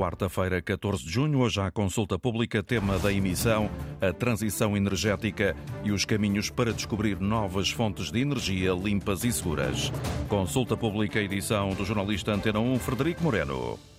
quarta-feira, 14 de junho. Hoje há consulta pública, tema da emissão, a transição energética e os caminhos para descobrir novas fontes de energia limpas e seguras. Consulta pública, edição do jornalista Antena 1, Frederico Moreno.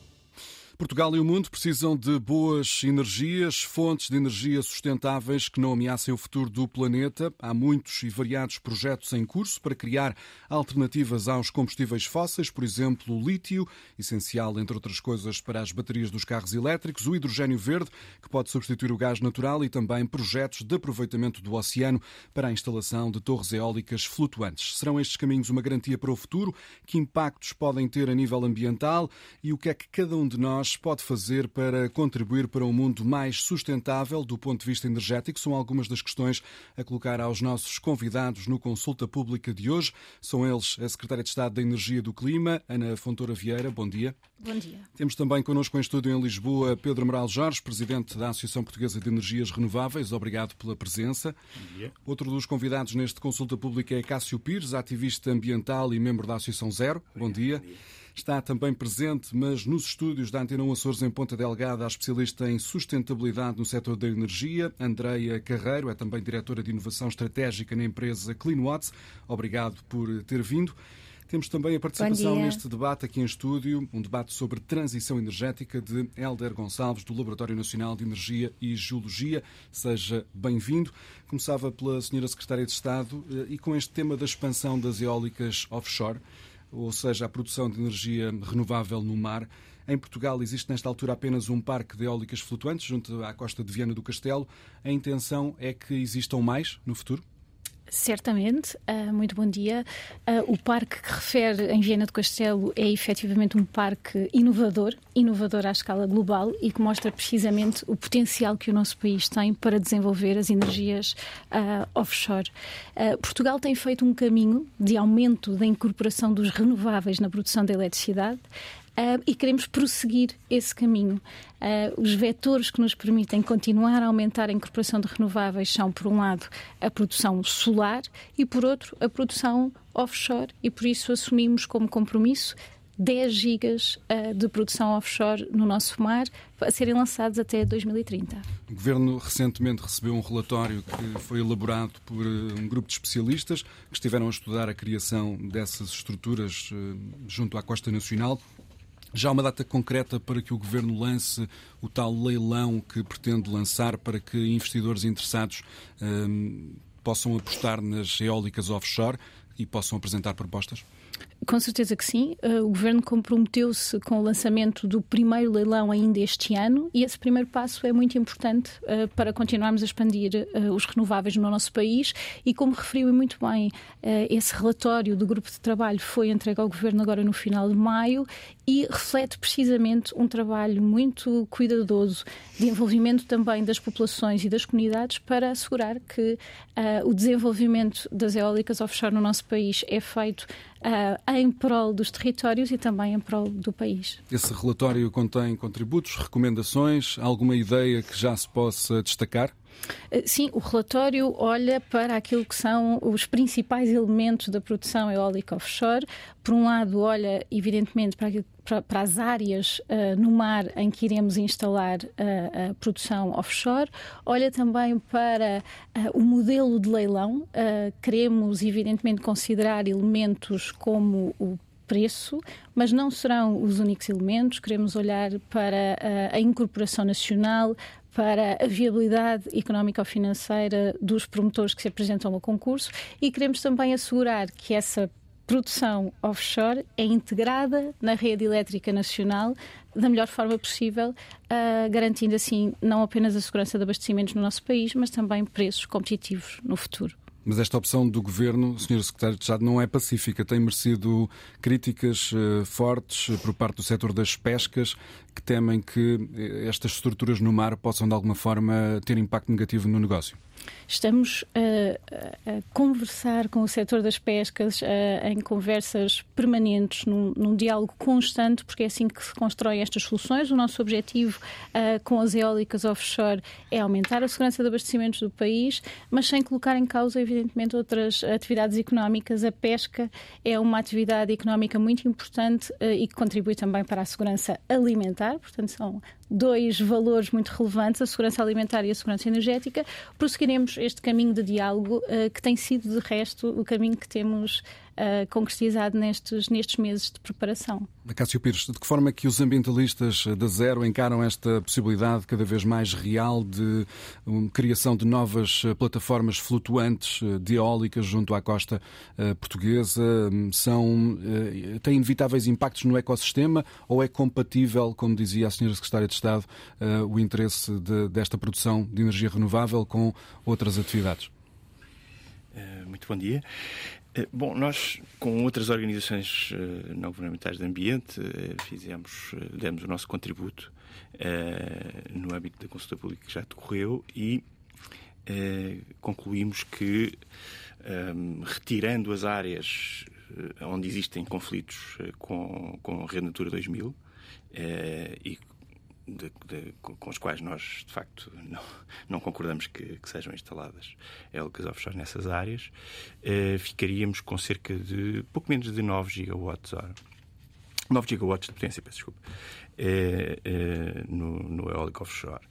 Portugal e o mundo precisam de boas energias, fontes de energia sustentáveis que não ameacem o futuro do planeta. Há muitos e variados projetos em curso para criar alternativas aos combustíveis fósseis, por exemplo, o lítio, essencial, entre outras coisas, para as baterias dos carros elétricos, o hidrogênio verde, que pode substituir o gás natural, e também projetos de aproveitamento do oceano para a instalação de torres eólicas flutuantes. Serão estes caminhos uma garantia para o futuro? Que impactos podem ter a nível ambiental e o que é que cada um de nós pode fazer para contribuir para um mundo mais sustentável do ponto de vista energético? São algumas das questões a colocar aos nossos convidados no Consulta Pública de hoje. São eles a Secretária de Estado da Energia e do Clima, Ana Fontoura Vieira. Bom dia. Bom dia. Temos também connosco em estúdio em Lisboa Pedro Moral Jorge, Presidente da Associação Portuguesa de Energias Renováveis. Obrigado pela presença. Bom dia. Outro dos convidados neste Consulta Pública é Cássio Pires, ativista ambiental e membro da Associação Zero. Bom dia. Bom dia. Está também presente, mas nos estúdios da Antena 1 Açores em Ponta Delgada, a especialista em sustentabilidade no setor da energia, Andreia Carreiro, é também diretora de inovação estratégica na empresa CleanWatts. Obrigado por ter vindo. Temos também a participação neste debate aqui em estúdio, um debate sobre transição energética de Helder Gonçalves, do Laboratório Nacional de Energia e Geologia. Seja bem-vindo. Começava pela Senhora Secretária de Estado eh, e com este tema da expansão das eólicas offshore ou seja, a produção de energia renovável no mar. Em Portugal existe nesta altura apenas um parque de eólicas flutuantes junto à costa de Viana do Castelo. A intenção é que existam mais no futuro? Certamente, uh, muito bom dia. Uh, o parque que refere em Viena do Castelo é efetivamente um parque inovador, inovador à escala global e que mostra precisamente o potencial que o nosso país tem para desenvolver as energias uh, offshore. Portugal tem feito um caminho de aumento da incorporação dos renováveis na produção de eletricidade. Uh, e queremos prosseguir esse caminho. Uh, os vetores que nos permitem continuar a aumentar a incorporação de renováveis são, por um lado, a produção solar e, por outro, a produção offshore, e por isso assumimos como compromisso 10 gigas uh, de produção offshore no nosso mar a serem lançados até 2030. O Governo recentemente recebeu um relatório que foi elaborado por um grupo de especialistas que estiveram a estudar a criação dessas estruturas junto à Costa Nacional. Já há uma data concreta para que o Governo lance o tal leilão que pretende lançar para que investidores interessados um, possam apostar nas eólicas offshore e possam apresentar propostas? Com certeza que sim. Uh, o Governo comprometeu-se com o lançamento do primeiro leilão ainda este ano e esse primeiro passo é muito importante uh, para continuarmos a expandir uh, os renováveis no nosso país e, como referiu muito bem, esse relatório do grupo de trabalho foi entregue ao Governo agora no final de maio e reflete precisamente um trabalho muito cuidadoso de envolvimento também das populações e das comunidades para assegurar que o desenvolvimento das eólicas offshore no nosso país é feito uh, em prol dos territórios e também em prol do país. Esse relatório contém contributos, recomendações, alguma ideia que já se possa destacar? Eh, sim, o relatório olha para aquilo que são os principais elementos da produção eólica offshore. Por um lado, olha, evidentemente, para, para, as áreas uh, no mar em que iremos instalar uh, a produção offshore. Olha também para uh, o modelo de leilão. queremos, evidentemente, considerar elementos como o preço, mas não serão os únicos elementos. Queremos olhar para a incorporação nacional, para a viabilidade económica ou financeira dos promotores que se apresentam ao concurso e queremos também assegurar que essa produção offshore é integrada na rede elétrica nacional da melhor forma possível, uh, garantindo assim não apenas a segurança de abastecimentos no nosso país, mas também preços competitivos no futuro. Mas esta opção do governo, Sr. Secretário de Estado, não é pacífica. Tem merecido críticas uh, fortes uh, por parte do setor das pescas, que temem que uh, estas estruturas no mar possam, de alguma forma, ter impacto negativo no negócio. Estamos a, a conversar com o setor das pescas a, em conversas permanentes, num, num, diálogo constante, porque é assim que se constroem estas soluções. O nosso objetivo com as eólicas offshore é aumentar a segurança de abastecimentos do país, mas sem colocar em causa, evidentemente, outras atividades económicas. A pesca é uma atividade económica muito importante e que contribui também para a segurança alimentar, portanto, são dois valores muito relevantes, a segurança alimentar e a segurança energética, prosseguiremos este caminho de diálogo uh, que tem sido, de resto, o caminho que temos uh, concretizado nestes, nestes meses de preparação. Cássio Pires, de que forma é que os ambientalistas da Zero encaram esta possibilidade cada vez mais real de um, criação de novas eh, plataformas flutuantes de eólicas junto à costa uh, portuguesa? São, uh, têm inevitáveis impactos no ecossistema ou é compatível, como dizia a Sra. Secretária de Estado, uh, o interesse de, desta produção de energia renovável com outras atividades? Muito bom dia. Eh, bom, nós, com outras organizações uh, não governamentais de ambiente, uh, fizemos, demos o nosso contributo no âmbito da consulta pública que já decorreu e concluímos que, um, retirando as áreas onde existem conflitos com, com a Rede Natura 2000 e de, de, com os quais nós, de facto, não, não concordamos que, que, sejam instaladas eólicas offshore nessas áreas, eh, ficaríamos com cerca de pouco menos de 9 gigawatts hora. 9 gigawatts de potência, peço desculpa, eh, eh, no, no eólico offshore.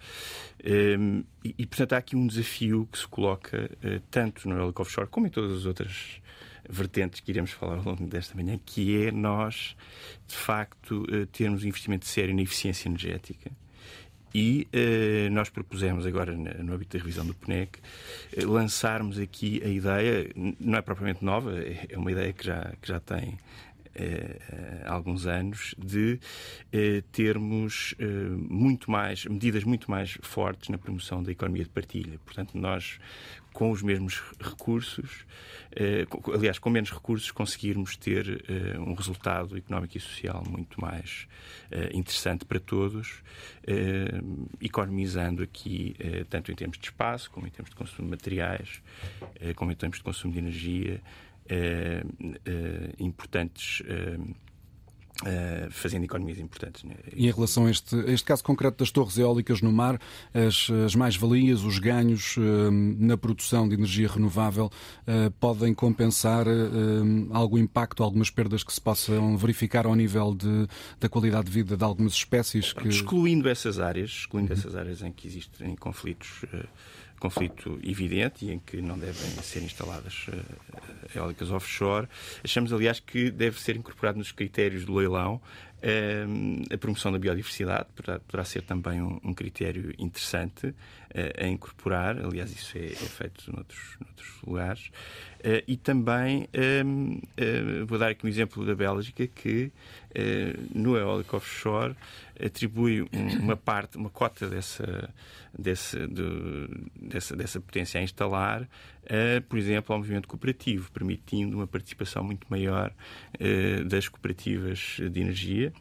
Ehm, e, portanto, há aqui um desafio que se coloca eh, tanto no eólico offshore como em todas as outras vertentes que iremos falar ao longo desta manhã, que é nós, de facto, eh, termos um investimento sério na eficiência energética. E eh, nós propusemos agora, no âmbito da revisão do PNEC, eh, lançarmos aqui a ideia, não é propriamente nova, é, é uma ideia que já, que já tem alguns anos, de termos muito mais, medidas muito mais fortes na promoção da economia de partilha. Portanto, nós, com os mesmos recursos, eh, aliás, com menos recursos, conseguirmos ter eh, um resultado económico e social muito mais eh, interessante para todos, economizando aqui, tanto em termos de espaço, como em termos de consumo de materiais, como em termos de consumo de energia, importantes fazendo economias importantes. Né? E em relação a este, a este, caso concreto das torres eólicas no mar, as, as mais-valias, os ganhos uh, na produção de energia renovável uh, podem compensar algum impacto, algumas perdas que se possam verificar ao nível de, da qualidade de vida de algumas espécies? Que... Excluindo essas áreas, excluindo uhum. essas áreas em que existem conflitos conflito evidente e em que não devem ser instaladas uh, eólicas offshore. Achamos, aliás, que deve ser incorporado nos critérios do leilão uh, a promoção da biodiversidade, poderá, ser também um, critério interessante uh, a incorporar, aliás, isso é, é feito noutros, noutros lugares. e também, vou dar aqui um exemplo da Bélgica, que no eólico offshore atribui uma parte, uma cota dessa, dessa, de, dessa, dessa potência a instalar, uh, por exemplo, ao movimento cooperativo, permitindo uma participação muito maior uh, das cooperativas de energia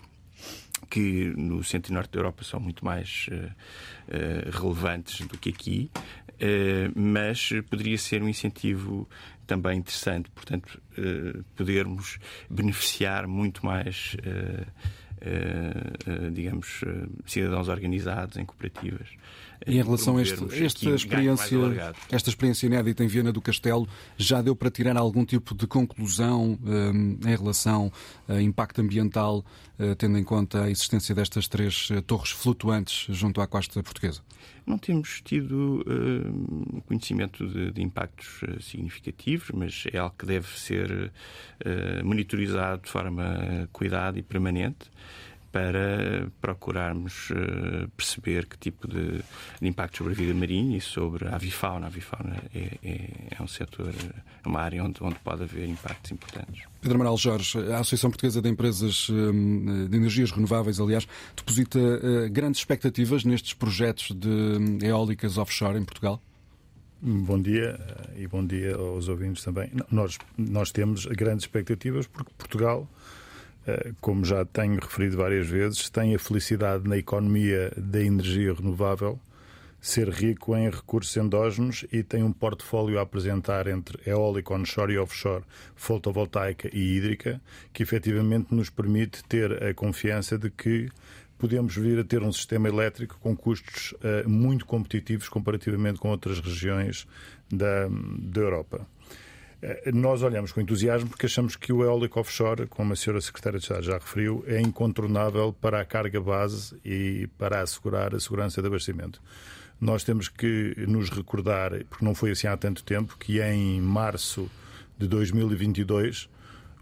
que no centro e norte da Europa são muito mais uh, uh, relevantes do que aqui, uh, mas poderia ser um incentivo também interessante, portanto, podermos beneficiar muito mais digamos, uh, cidadãos organizados em cooperativas. E em relação a este, esta, experiência, esta experiência inédita em Viena do Castelo, já deu para tirar algum tipo de conclusão um, em relação a impacto ambiental, uh, tendo em conta a existência destas três torres flutuantes junto à costa portuguesa? Não temos tido uh, conhecimento de, de impactos uh, significativos, mas é algo que deve ser uh, monitorizado de forma cuidada e permanente para procurarmos uh, perceber que tipo de, de, impacto sobre a vida marinha e sobre a avifauna. A avifauna é, é, é um setor, é uma área onde, onde pode haver impactos importantes. Pedro Amaral Jorge, a Associação Portuguesa de Empresas eh, de Energias Renováveis, aliás, deposita uh, grandes expectativas nestes projetos de hum, eólicas offshore em Portugal? Bom dia e bom dia aos ouvintes também. Nós, nós temos grandes expectativas porque Portugal eh, como já tenho referido várias vezes, tem a felicidade na economia da energia renovável ser rico em recursos endógenos e tem um portfólio a apresentar entre eólico onshore e offshore, fotovoltaica e hídrica, que efetivamente nos permite ter a confiança de que podemos vir a ter um sistema elétrico com custos uh, muito competitivos comparativamente com outras regiões da, da Europa. Uh, nós olhamos com entusiasmo porque achamos que o eólico offshore, como a senhora Secretária de Estado já referiu, é incontornável para a carga base e para assegurar a segurança de abastecimento. Nós temos que nos recordar, porque não foi assim há tanto tempo, que em março de 2022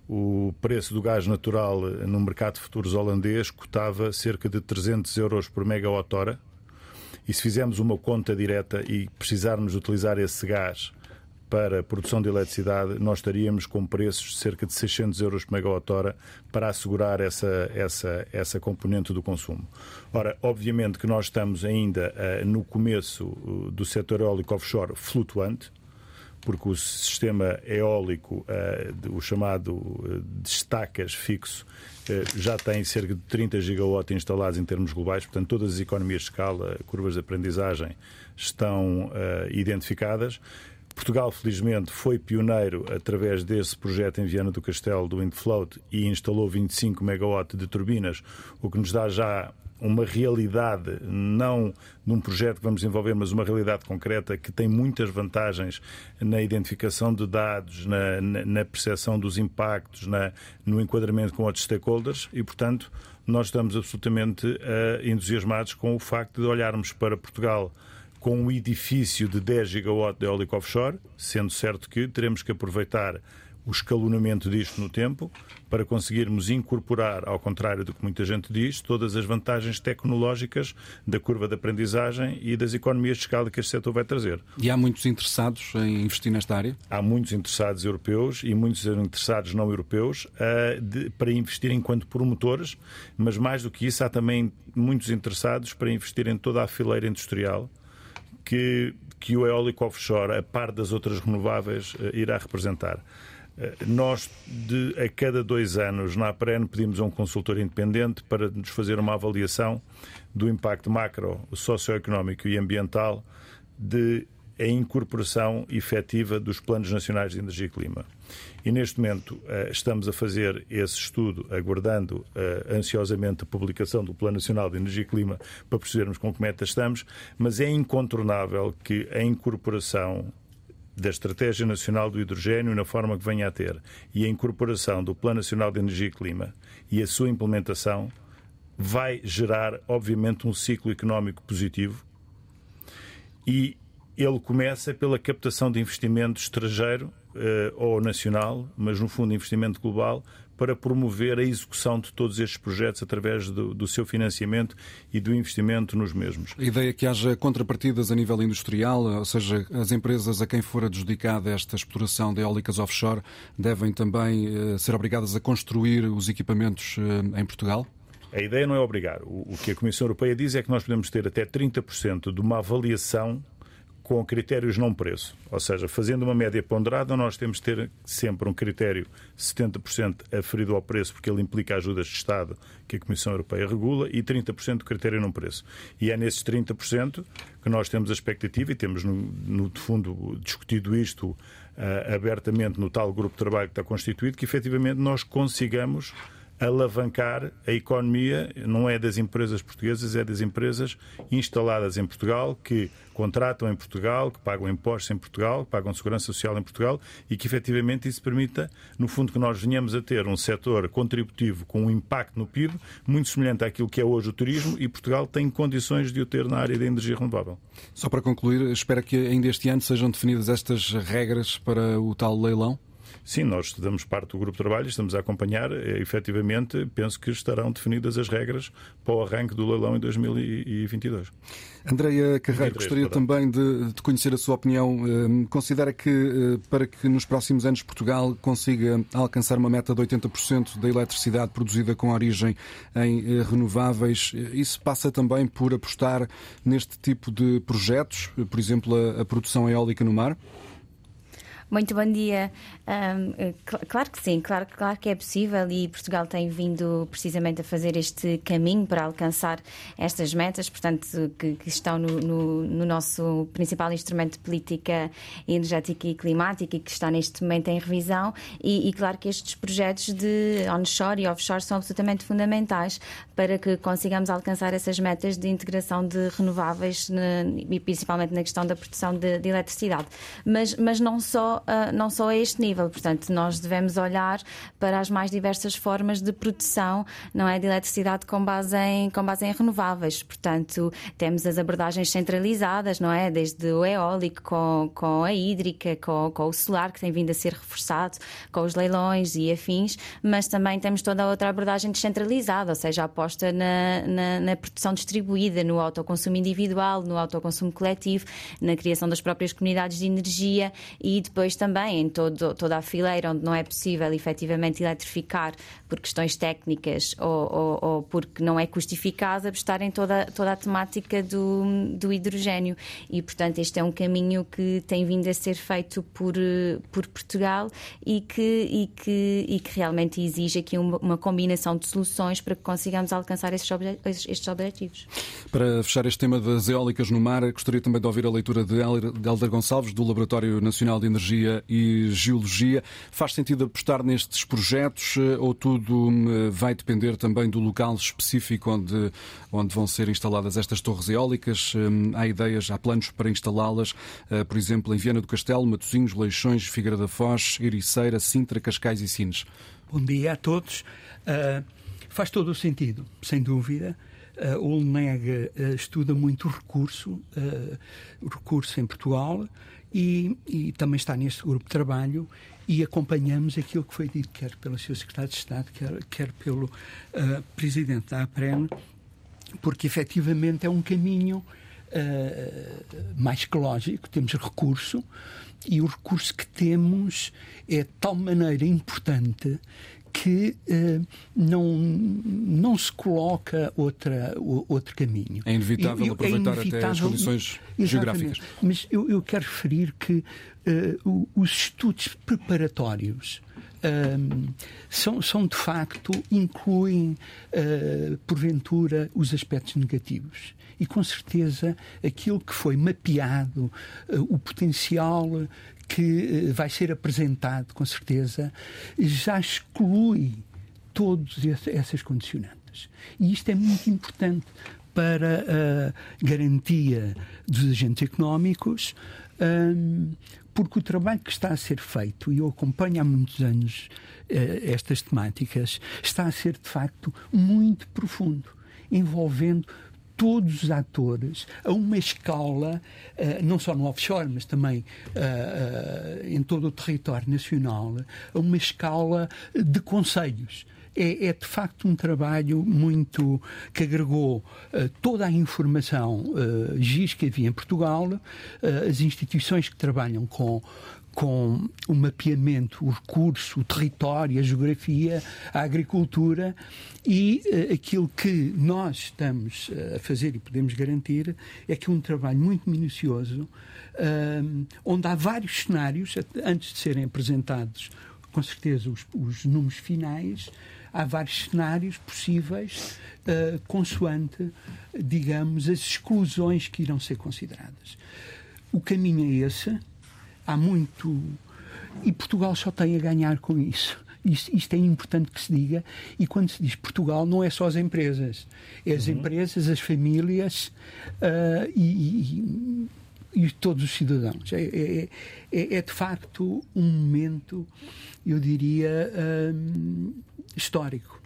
o preço do gás natural no mercado de futuros holandês cotava cerca de 300 euros por megawatt-hora. E se fizermos uma conta direta e precisarmos utilizar esse gás para a produção de eletricidade, nós estaríamos com preços de cerca de 600 euros por megawatt-hora para assegurar essa, essa, essa componente do consumo. Ora, obviamente que nós estamos ainda uh, no começo uh, do setor eólico offshore flutuante, porque o sistema eólico, uh, o chamado destacas fixo, já tem cerca de 30 gigawatts instalados em termos globais, portanto, todas as economias de escala, curvas de aprendizagem estão identificadas. Portugal, felizmente, foi pioneiro através desse projeto em Viana do Castelo do Windfloat e instalou 25 megawatts de turbinas, o que nos dá já uma realidade, não num projeto que vamos desenvolver, mas uma realidade concreta que tem muitas vantagens na identificação de dados, na, na, na percepção dos impactos, na, no enquadramento com outros stakeholders e, portanto, nós estamos absolutamente uh, entusiasmados com o facto de olharmos para Portugal com um edifício de 10 gigawatt de eólico offshore, sendo certo que teremos que aproveitar o escalonamento disto no tempo para conseguirmos incorporar, ao contrário do que muita gente diz, todas as vantagens tecnológicas da curva de aprendizagem e das economias de escala que este setor vai trazer. E há muitos interessados em investir nesta área? Há muitos interessados europeus e muitos interessados não europeus uh, de, para investir enquanto promotores, mas mais do que isso, há também muitos interessados para investir em toda a fileira industrial que, que o eólico offshore, a par das outras renováveis, uh, irá representar. Eh, nós, de, a cada dois anos, na APREN, pedimos a um consultor independente para nos fazer uma avaliação do impacto macro, socioeconómico e ambiental de a incorporação efetiva dos planos nacionais de energia e clima. E neste momento eh, estamos a fazer esse estudo, aguardando eh, ansiosamente a publicação do Plano Nacional de Energia e Clima para percebermos com que meta estamos, mas é incontornável que a incorporação da Estratégia Nacional do Hidrogênio na forma que venha a ter e a incorporação do Plano Nacional de Energia e Clima e a sua implementação vai gerar, obviamente, um ciclo económico positivo e ele começa pela captação de investimento estrangeiro eh, ou nacional, mas no fundo investimento global, para promover a execução de todos estes projetos através do, do, seu financiamento e do investimento nos mesmos. A ideia é que haja contrapartidas a nível industrial, ou seja, as empresas a quem for adjudicada esta exploração de eólicas offshore devem também eh, ser obrigadas a construir os equipamentos eh, em Portugal? A ideia não é obrigar. O, o que a Comissão Europeia diz é que nós podemos ter até 30% de uma avaliação com critérios não preço. Ou seja, fazendo uma média ponderada, nós temos de ter sempre um critério 70% aferido ao preço, porque ele implica ajudas de Estado que a Comissão Europeia regula, e 30% do critério não preço. E é nesses 30% que nós temos a expectativa, e temos, no, no fundo, discutido isto uh, abertamente no tal grupo de trabalho que está constituído, que efetivamente nós consigamos alavancar a economia, não é das empresas portuguesas, é das empresas instaladas em Portugal, que contratam em Portugal, que pagam impostos em Portugal, que pagam segurança social em Portugal e que efetivamente isso permita, no fundo, que nós venhamos a ter um setor contributivo com um impacto no PIB muito semelhante àquilo que é hoje o turismo e Portugal tem condições de o ter na área da energia renovável. Só para concluir, espero que ainda este ano sejam definidas estas regras para o tal leilão? Sim, nós estudamos parte do grupo de trabalho, estamos a acompanhar. E, efetivamente, penso que estarão definidas as regras para o arranque do leilão em 2022. Andreia Carreiro, gostaria também de, de, conhecer a sua opinião. Hum, considera que eh, para que nos próximos anos Portugal consiga alcançar uma meta de 80% da eletricidade produzida com origem em eh, renováveis, eh, isso passa também por apostar neste tipo de projetos, por exemplo, a, a produção eólica no mar? Muito bom dia. Um, eh, claro que sim, claro, claro que é possível e Portugal tem vindo precisamente a fazer este caminho para alcançar estas metas, portanto, que, que estão no, no, no, nosso principal instrumento de política energética e climática e que está neste momento em revisão. E, e claro que estes projetos de onshore e offshore são absolutamente fundamentais para que consigamos alcançar essas metas de integração de renováveis e principalmente na questão da produção de, de eletricidade. Mas, mas não só uh, não só a este nível. Portanto, nós devemos olhar para as mais diversas formas de produção, não é, de eletricidade com base em com base em renováveis. Portanto, temos as abordagens centralizadas, não é, desde o eólico com, com a hídrica, com, com o solar que tem vindo a ser reforçado, com os leilões e afins, mas também temos toda a outra abordagem descentralizada, ou seja, aposta na, na, na produção distribuída, no autoconsumo individual, no autoconsumo coletivo, na criação das próprias comunidades de energia e depois depois também em todo, toda a fileira onde não é possível efetivamente eletrificar por questões técnicas ou, ou, ou porque não é custo eficaz, apostar em toda, toda a temática do, do hidrogênio. E, portanto, este é um caminho que tem vindo a ser feito por, por Portugal e que, e, que, e que realmente exige aqui uma, uma combinação de soluções para que consigamos alcançar estes, obje estes objetivos. Para fechar este tema das eólicas no mar, gostaria também de ouvir a leitura de Helder Gonçalves, do Laboratório Nacional de Energia e Geologia. Faz sentido apostar nestes projetos eh, ou tudo hum, vai depender também do local específico onde, onde vão ser instaladas estas torres eólicas? Hum, há ideias, há planos para instalá-las, eh, por exemplo, em Viana do Castelo, Matosinhos, Leixões, Figueira da Foz, Ericeira, Sintra, Cascais e Sines. Bom dia a todos. Uh, faz todo o sentido, sem dúvida. Uh, o LNEG uh, estuda muito recurso, uh, recurso em Portugal e, e, também está neste grupo de trabalho e acompanhamos aquilo que foi dito, quer pelo seu secretário de Estado, quer, quer pelo uh, presidente da APREN, porque efetivamente é um caminho uh, mais que lógico, temos recurso e o recurso que temos é de tal maneira importante que uh, não, não se coloca outra, outro caminho. É inevitável eu, aproveitar é inevitável, até as condições geográficas. Mas eu, eu, quero referir que uh, os estudos preparatórios um, são, são, de facto, incluem, uh, porventura, os aspectos negativos. E com certeza aquilo que foi mapeado, uh, o potencial que uh, vai ser apresentado, com certeza, já exclui todas essas condicionantes. E isto é muito importante para a garantia dos agentes económicos, um, porque o trabalho que está a ser feito, e eu acompanho há muitos anos uh, estas temáticas, está a ser de facto muito profundo, envolvendo todos os atores a uma escala, uh, não só no offshore, mas também uh, em todo o território nacional, a uma escala de conselhos. É, é, de facto um trabalho muito que agregou uh, toda a informação uh, GIS que havia em Portugal, uh, as instituições que trabalham com com o mapeamento, o recurso, o território, a geografia, a agricultura e uh, aquilo que nós estamos a fazer e podemos garantir é que é um trabalho muito minucioso, uh, onde há vários cenários, antes de serem apresentados, com certeza, os, os números finais, há vários cenários possíveis, uh, consoante, digamos, as exclusões que irão ser consideradas. O caminho é esse, há muito. E Portugal só tem a ganhar com isso. Isto, isto, é importante que se diga. E quando se diz Portugal, não é só as empresas. É as uhum. empresas, as famílias uh, e, e, e, todos os cidadãos. É, é, é, é, de facto um momento, eu diria, um, histórico.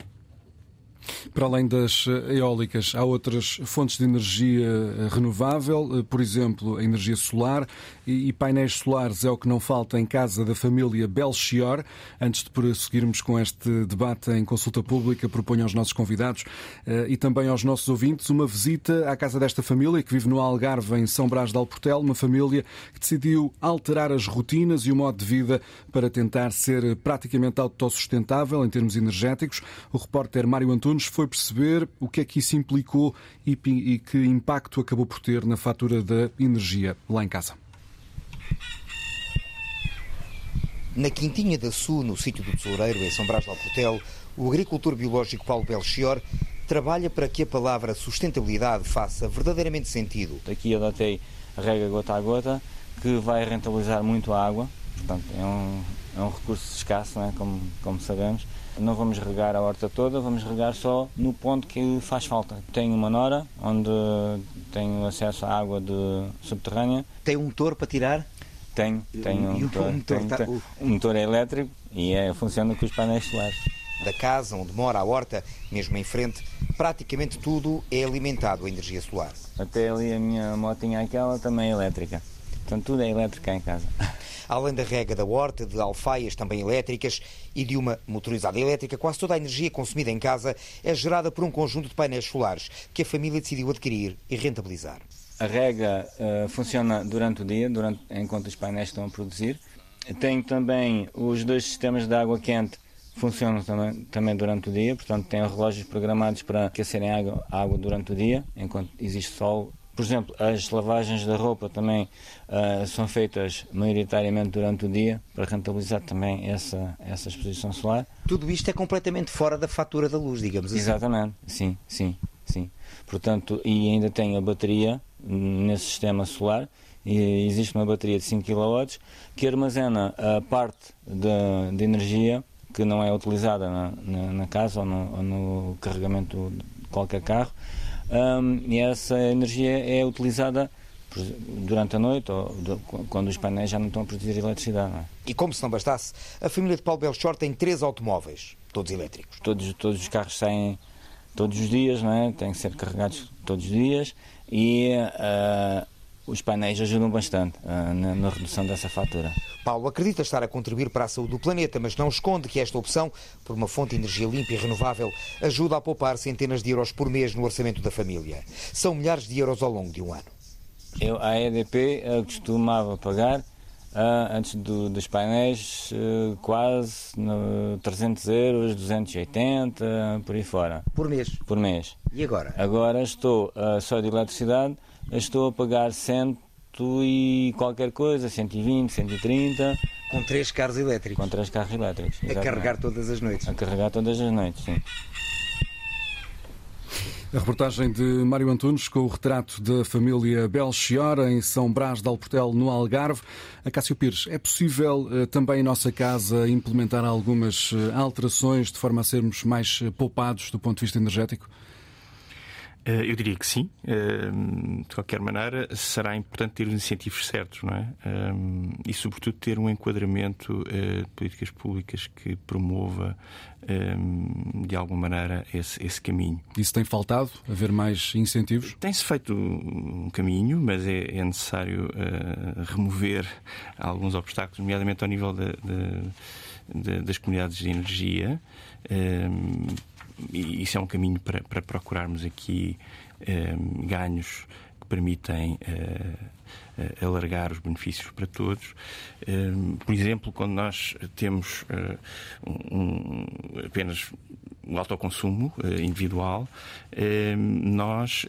Para além das eh, eólicas, há outras fontes de energia eh, renovável, eh, por exemplo, a energia solar e painéis solares é o que não falta em casa da família Belchior. Antes de prosseguirmos com este debate em consulta pública, proponho aos nossos convidados e também aos nossos ouvintes uma visita à casa desta família que vive no Algarve, em São Brás de Alportel, uma família que decidiu alterar as rotinas e o modo de vida para tentar ser praticamente autossustentável em termos energéticos. O repórter Mário Antunes foi perceber o que é que isso implicou e, e que impacto acabou por ter na fatura da energia lá em casa. Na Quintinha da Sul, no sítio do Tesoureiro, em São Brás do Alportel, o agricultor biológico Paulo Belchior trabalha para que a palavra sustentabilidade faça verdadeiramente sentido. Aqui adotei a rega gota a gota, que vai rentabilizar muito a água, portanto é um, é um recurso escasso, é? como, como sabemos. Não vamos regar a horta toda, vamos regar só no ponto que faz falta. Tenho uma nora, onde tenho acesso à água de subterrânea. Tem um motor para tirar? Tenho, tenho um, motor, motor, tenho, tá, um motor elétrico e é, funciona com os painéis solares. Da casa onde mora a horta, mesmo em frente, praticamente tudo é alimentado a energia solar. Até ali a minha motinha aquela também é elétrica. Portanto, tudo é elétrico em casa. Além da rega da horta, de alfaias também elétricas e de uma motorizada elétrica, quase toda a energia consumida em casa é gerada por um conjunto de painéis solares que a família decidiu adquirir e rentabilizar. A rega uh, funciona durante o dia, durante, enquanto os painéis estão a produzir. Tenho também os dois sistemas de água quente funcionam também, também durante o dia, portanto tem relógios programados para aquecerem a água, água durante o dia, enquanto existe sol. Por exemplo, as lavagens da roupa também uh, são feitas maioritariamente durante o dia para rentabilizar também essa, essa exposição solar. Tudo isto é completamente fora da fatura da luz, digamos assim. Exatamente, sim, sim, sim. Portanto, e ainda tem a bateria nesse sistema solar. E existe uma bateria de 5 kW que armazena a parte de, de energia que não é utilizada na, na, na casa ou no, ou no, carregamento de qualquer carro. Um, e essa energia é utilizada durante a noite ou quando os painéis já não estão a produzir eletricidade. É? E como se não bastasse, a família de Paulo Belchor tem três automóveis, todos elétricos. Todos, todos os carros saem todos os dias, não é? têm que ser carregados todos os dias e uh, os painéis ajudam bastante uh, na, na, redução dessa fatura. Paulo acredita estar a contribuir para a saúde do planeta, mas não esconde que esta opção por uma fonte de energia limpa e renovável ajuda a poupar centenas de euros por mês no orçamento da família. São milhares de euros ao longo de um ano. Eu, a EDP, eu costumava pagar Uh, antes do, dos painéis, uh, quase no 300 euros, 280, por aí fora. Por mês? Por mês. E agora? Agora estou, uh, só de eletricidade, estou a pagar 100 e qualquer coisa, 120, 130. Com três carros elétricos? Com três carros elétricos. A carregar todas as noites? A carregar todas as noites, sim. A reportagem de Mário Antunes com o retrato da família Belchior em São Brás de Alportel, no Algarve. A Cássio Pires, é possível eh, também em nossa casa implementar algumas eh, alterações de forma a sermos mais eh, poupados do ponto de vista energético? Eh, eu diria que sim. Eh, de qualquer maneira, será importante ter os incentivos certos, não é? Eh, e, sobretudo, ter um enquadramento de políticas públicas que promova, de alguma maneira, esse, esse caminho. Isso tem faltado? Haver mais incentivos? Tem-se feito um caminho, mas é, é necessário remover alguns obstáculos, nomeadamente ao nível das comunidades de energia e isso é um caminho para, para procurarmos aqui eh, ganhos que permitem eh, alargar os benefícios para todos. por exemplo, quando nós temos um, apenas o autoconsumo individual, nós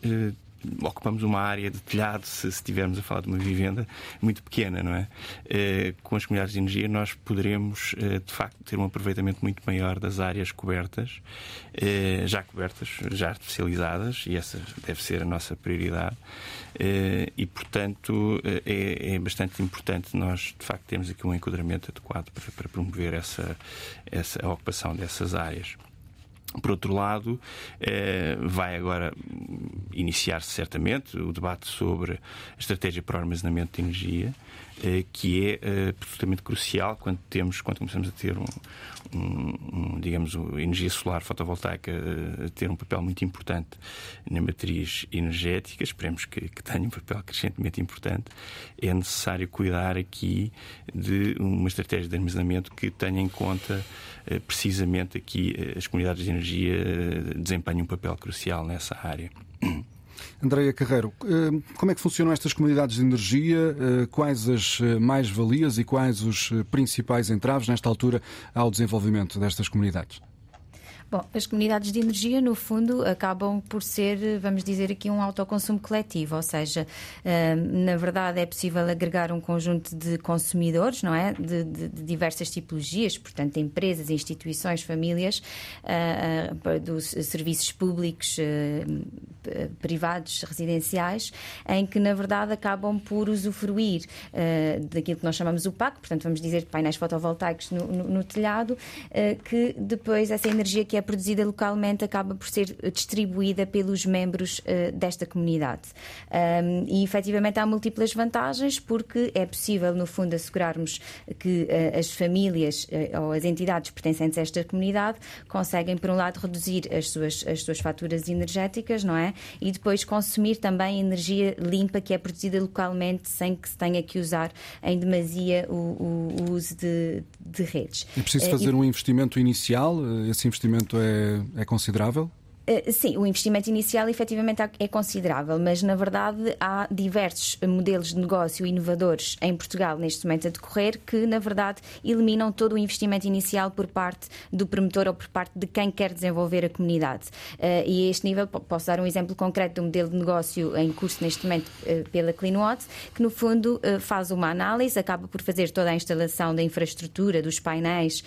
ocupamos uma área de telhado, se, estivermos a falar de uma vivenda, muito pequena, não é? Eh, com as comunidades de energia, nós poderemos, eh, de facto, ter um aproveitamento muito maior das áreas cobertas, eh, já cobertas, já artificializadas, e essa deve ser a nossa prioridade. E, portanto, é, é bastante importante nós, de facto, termos aqui um enquadramento adequado para, promover essa, essa ocupação dessas áreas. Por outro lado, eh, vai agora iniciar-se certamente o debate sobre a estratégia para o armazenamento de energia, que é eh, absolutamente crucial quando temos, quando começamos a ter um, um, um digamos, energia solar fotovoltaica a ter um papel muito importante na matriz energética. Esperemos que, que tenha um papel crescentemente importante. É necessário cuidar aqui de uma estratégia de armazenamento que tenha em conta precisamente aqui as comunidades de energia desempenham um papel crucial nessa área. Andreia Carreiro, eh, como é que funcionam estas comunidades de energia? Eh, quais as eh, mais-valias e quais os principais entraves nesta altura ao desenvolvimento destas comunidades? Bom, as comunidades de energia, no fundo, acabam por ser, vamos dizer aqui, um autoconsumo coletivo, ou seja, hum, na verdade é possível agregar um conjunto de consumidores, não é? De, de, de diversas tipologias, portanto, empresas, instituições, famílias, uh, dos serviços públicos, privados, residenciais, em que, na verdade, acabam por usufruir daquilo que nós chamamos o PAC, portanto, vamos dizer painéis fotovoltaicos no, no, no telhado, que depois essa energia que é produzida localmente acaba por ser distribuída pelos membros uh, desta comunidade. Um, e efetivamente há múltiplas vantagens, porque é possível, no fundo, assegurarmos que uh, as famílias uh, ou as entidades pertencentes a esta comunidade conseguem, por um lado, reduzir as suas, as suas faturas energéticas, não é? E depois consumir também energia limpa que é produzida localmente sem que se tenha que usar em demasia o, o, o uso de, de redes. É preciso fazer e... um investimento inicial? Esse investimento investimento é, é considerável? Eh, sim, o investimento inicial efetivamente é considerável, mas na verdade há diversos modelos de negócio inovadores em Portugal neste momento a decorrer que na verdade eliminam todo o investimento inicial por parte do promotor ou por parte de quem quer desenvolver a comunidade. Eh, e a este nível posso dar um exemplo concreto do modelo de negócio em curso neste momento eh, pela CleanWatt, que no fundo faz uma análise, acaba por fazer toda a instalação da infraestrutura, dos painéis,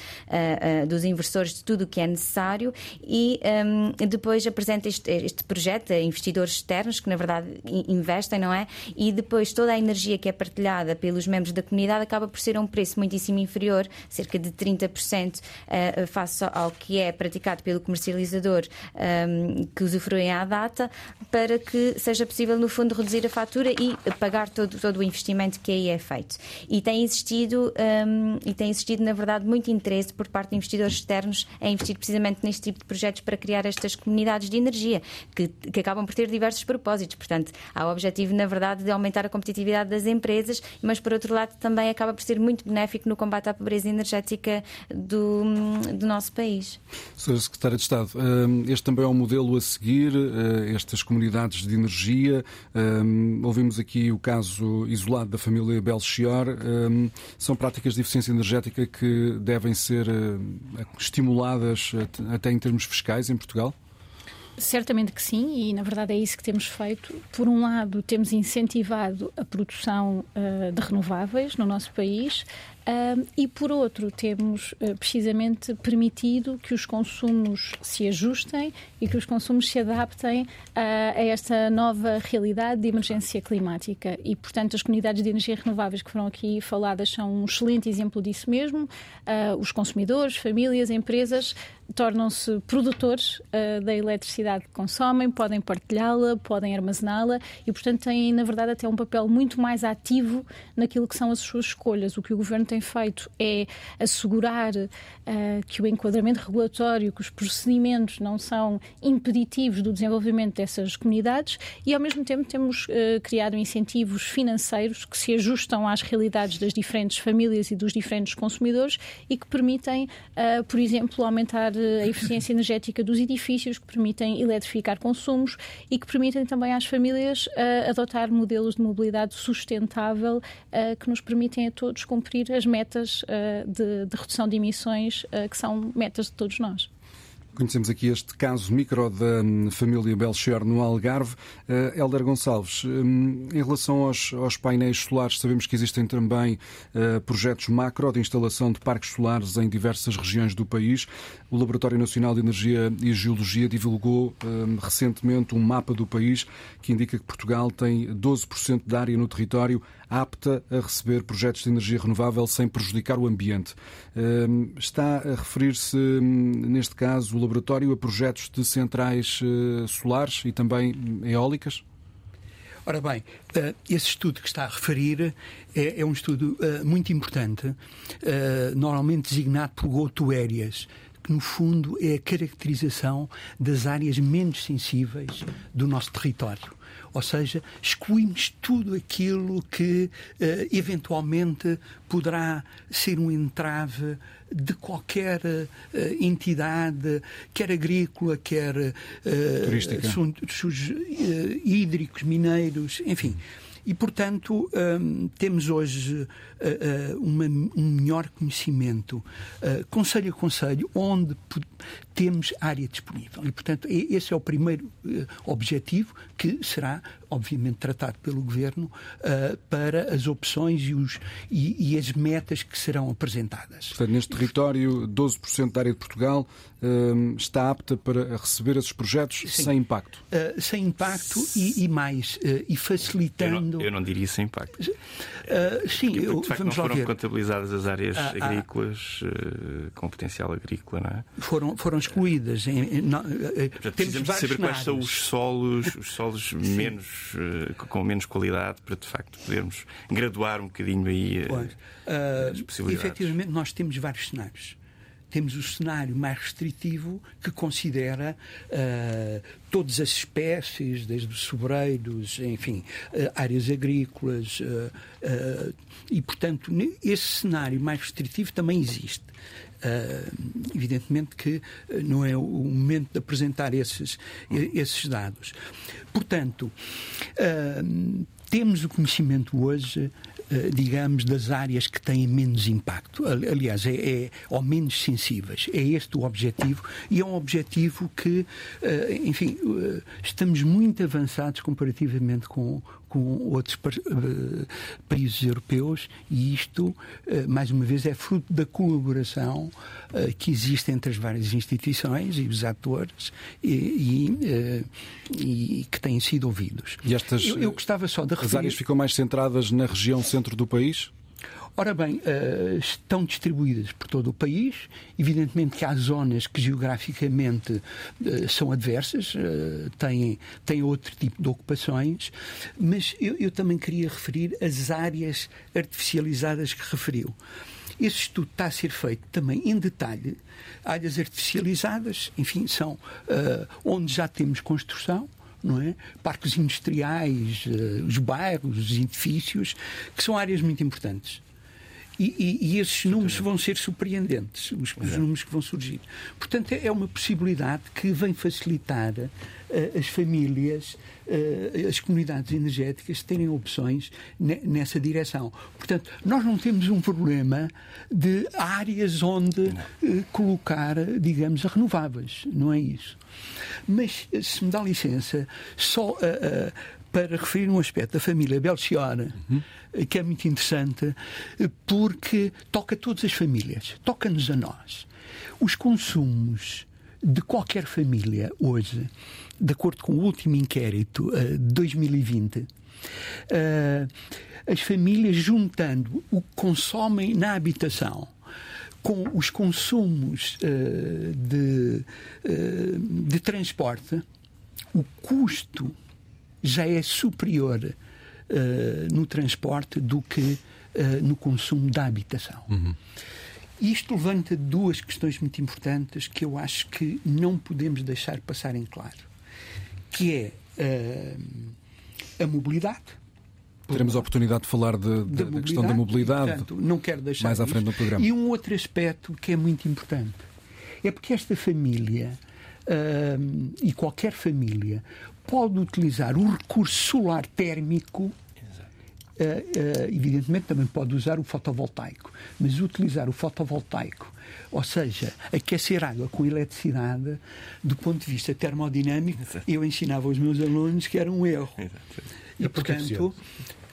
dos inversores, de tudo o que é necessário e ehm, depois depois apresenta este, este projeto a investidores externos que, na verdade, investem, não é? E depois toda a energia que é partilhada pelos membros da comunidade acaba por ser a um preço muitíssimo inferior, cerca de 30% uh, face ao que é praticado pelo comercializador um, ehm, que usufruem à data, para que seja possível, no fundo, reduzir a fatura e pagar todo, todo o investimento que aí é feito. E tem existido, um, ehm, e tem existido, na verdade, muito interesse por parte de investidores externos em investir precisamente neste tipo de projetos para criar estas comunidades unidades de energia, que, que acabam por ter diversos propósitos. Portanto, há o objetivo, na verdade, de aumentar a competitividade das empresas, mas, por outro lado, também acaba por ser muito benéfico no combate à pobreza energética do, do nosso país. Sra. Secretária de Estado, hum, este também é um modelo a seguir, hum, estas comunidades de energia. Hum, ouvimos aqui o caso isolado da família Belchior. São práticas de eficiência energética que devem ser estimuladas até em termos fiscais em Portugal? Certamente que sim, e na verdade é isso que temos feito. Por um lado, temos incentivado a produção uh, de renováveis no nosso país, Uh, e por outro, temos uh, precisamente permitido que os consumos se ajustem e que os consumos se adaptem uh, a esta nova realidade de emergência climática. E, portanto, as comunidades de energia renováveis que foram aqui faladas são um excelente exemplo disso mesmo. Ah, os consumidores, famílias, empresas tornam-se produtores uh, da eletricidade que consomem, podem partilhá-la, podem armazená-la e, portanto, têm, na verdade, até um papel muito mais ativo naquilo que são as suas escolhas. O que o Governo tem feito é assegurar uh, que o enquadramento regulatório, que os procedimentos não são impeditivos do desenvolvimento dessas comunidades e, ao mesmo tempo, temos uh, criado incentivos financeiros que se ajustam às realidades das diferentes famílias e dos diferentes consumidores e que permitem, por exemplo, aumentar a eficiência energética dos edifícios, que permitem eletrificar consumos e que permitem também às famílias uh, adotar modelos de mobilidade sustentável uh, que nos permitem a todos cumprir as metas uh, de, de, redução de emissões que são metas de todos nós. Conhecemos aqui este caso micro da hum, família Belchior no Algarve. Uh, Helder Gonçalves, um, em relação aos, aos, painéis solares, sabemos que existem também uh, projetos macro de instalação de parques solares em diversas regiões do país. O Laboratório Nacional de Energia e Geologia divulgou um, recentemente um mapa do país que indica que Portugal tem 12% da área no território apta a receber projetos de energia renovável sem prejudicar o ambiente. Um, está a referir-se, hum, neste caso, o laboratório a projetos de centrais uh, solares e também eólicas? Ora bem, uh, esse estudo que está a referir é, é um estudo uh, muito importante, normalmente designado por GoTo Areas, que no fundo é a caracterização das áreas menos sensíveis do nosso território. Ou seja, excluímos tudo aquilo que uh, eventualmente poderá ser um entrave de qualquer uh, entidade, quer agrícola, quer uh, turística, hídricos, mineiros, enfim. E, portanto, temos hoje uh, uma, um melhor conhecimento, uh, conselho a conselho, onde temos área disponível. E, portanto, esse é o primeiro uh, objetivo que será, obviamente, tratado pelo Governo para as opções e, os, e, e, as metas que serão apresentadas. Portanto, neste território, 12% da área de Portugal uh, está apta para receber esses projetos Sim. sem impacto. Uh, sem impacto e, e mais, uh, e facilitando. Eu não, eu não, diria sem impacto. sim, Porque, eu, de facto, vamos não foram ver. contabilizadas as áreas ah, ah. agrícolas com potencial agrícola, não é? Foram, foram excluídas. Em, em, não, Portanto, precisamos saber cenários. quais são os solos, os solos menos, com menos qualidade para, de facto, podermos graduar um bocadinho aí pois. as possibilidades. Efetivamente, nós temos vários cenários temos o cenário mais restritivo que considera uh, todas as espécies, desde os sobreiros, enfim, uh, áreas agrícolas, uh, e, portanto, esse cenário mais restritivo também existe. evidentemente que não é o momento de apresentar esses, esses dados. Portanto, temos o conhecimento hoje digamos, das áreas que têm menos impacto. Aliás, é, é, ou menos sensíveis. É este o objetivo e é um objetivo que, eh, enfim, eh, estamos muito avançados comparativamente com, com outros países europeus e isto, mais uma vez, é fruto da colaboração que existe entre as várias instituições e os atores e, e, e que têm sido ouvidos. E estas, eu, eu gostava só de referir... As áreas ficam mais centradas na região centro do país? Ora bem, uh, estão distribuídas por todo o país. Evidentemente que há zonas que geograficamente uh, são adversas, uh, têm, têm outro tipo de ocupações, mas eu, eu, também queria referir as áreas artificializadas que referiu. Esse estudo está a ser feito também em detalhe. Áreas artificializadas, enfim, são onde já temos construção, não é? Parques industriais, os bairros, os edifícios, que são áreas muito importantes. E, e, e esses números vão ser surpreendentes, os, os, números que vão surgir. Portanto, é uma possibilidade que vem facilitar uh, as famílias, uh, as comunidades energéticas terem opções nessa direção. Portanto, nós não temos um problema de áreas onde uh, colocar, digamos, renováveis. Não é isso. Mas, se me dá licença, só para referir um aspecto da família Belchior, uhum. que é muito interessante, porque toca todas as famílias, toca-nos a nós. Os consumos de qualquer família hoje, de acordo com o último inquérito uh, de 2020, uh, as famílias juntando o que consomem na habitação com os consumos de, de transporte, o custo já é superior uh, no transporte do que uh, no consumo da habitação. Uhum. Isto levanta duas questões muito importantes que eu acho que não podemos deixar passar em claro, que é uh, a mobilidade. Teremos a oportunidade de falar de, de, da questão da mobilidade e, portanto, não quero deixar mais à frente no programa. E um outro aspecto que é muito importante é porque esta família uh, e qualquer família pode utilizar o recurso solar térmico. Uh, uh, evidentemente também pode usar o fotovoltaico, mas utilizar o fotovoltaico, ou seja, aquecer água com eletricidade, do ponto de vista termodinâmico, Exato. eu ensinava aos meus alunos que era um erro. Exato. E, é portanto,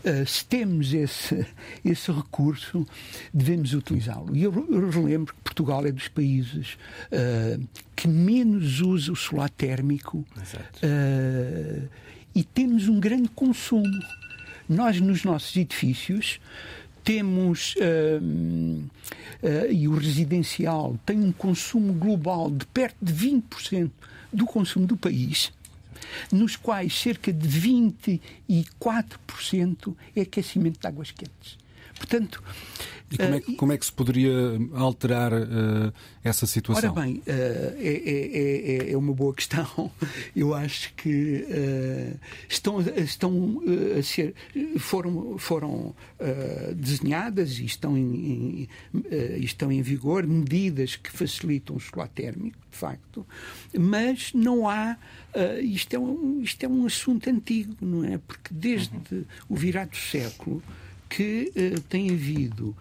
Uh, se temos esse, esse recurso, devemos utilizá-lo. E eu, eu relembro que Portugal é dos países uh, que menos usa o solar térmico uh, e temos um grande consumo. Nós, nos nossos edifícios, temos e o residencial tem um consumo global de perto de 20% do consumo do país nos quais cerca de 24% é aquecimento de águas quentes. Portanto, e como é, que, como é que se poderia alterar uh, essa situação? Ora bem, uh, é, é, é, uma boa questão. Eu acho que uh, estão, estão a ser foram, foram desenhadas e estão em, em, estão em vigor medidas que facilitam o solar térmico, de facto, mas não há isto, é um, isto é um assunto antigo, não é? Porque desde uhum. o virado do século que tem havido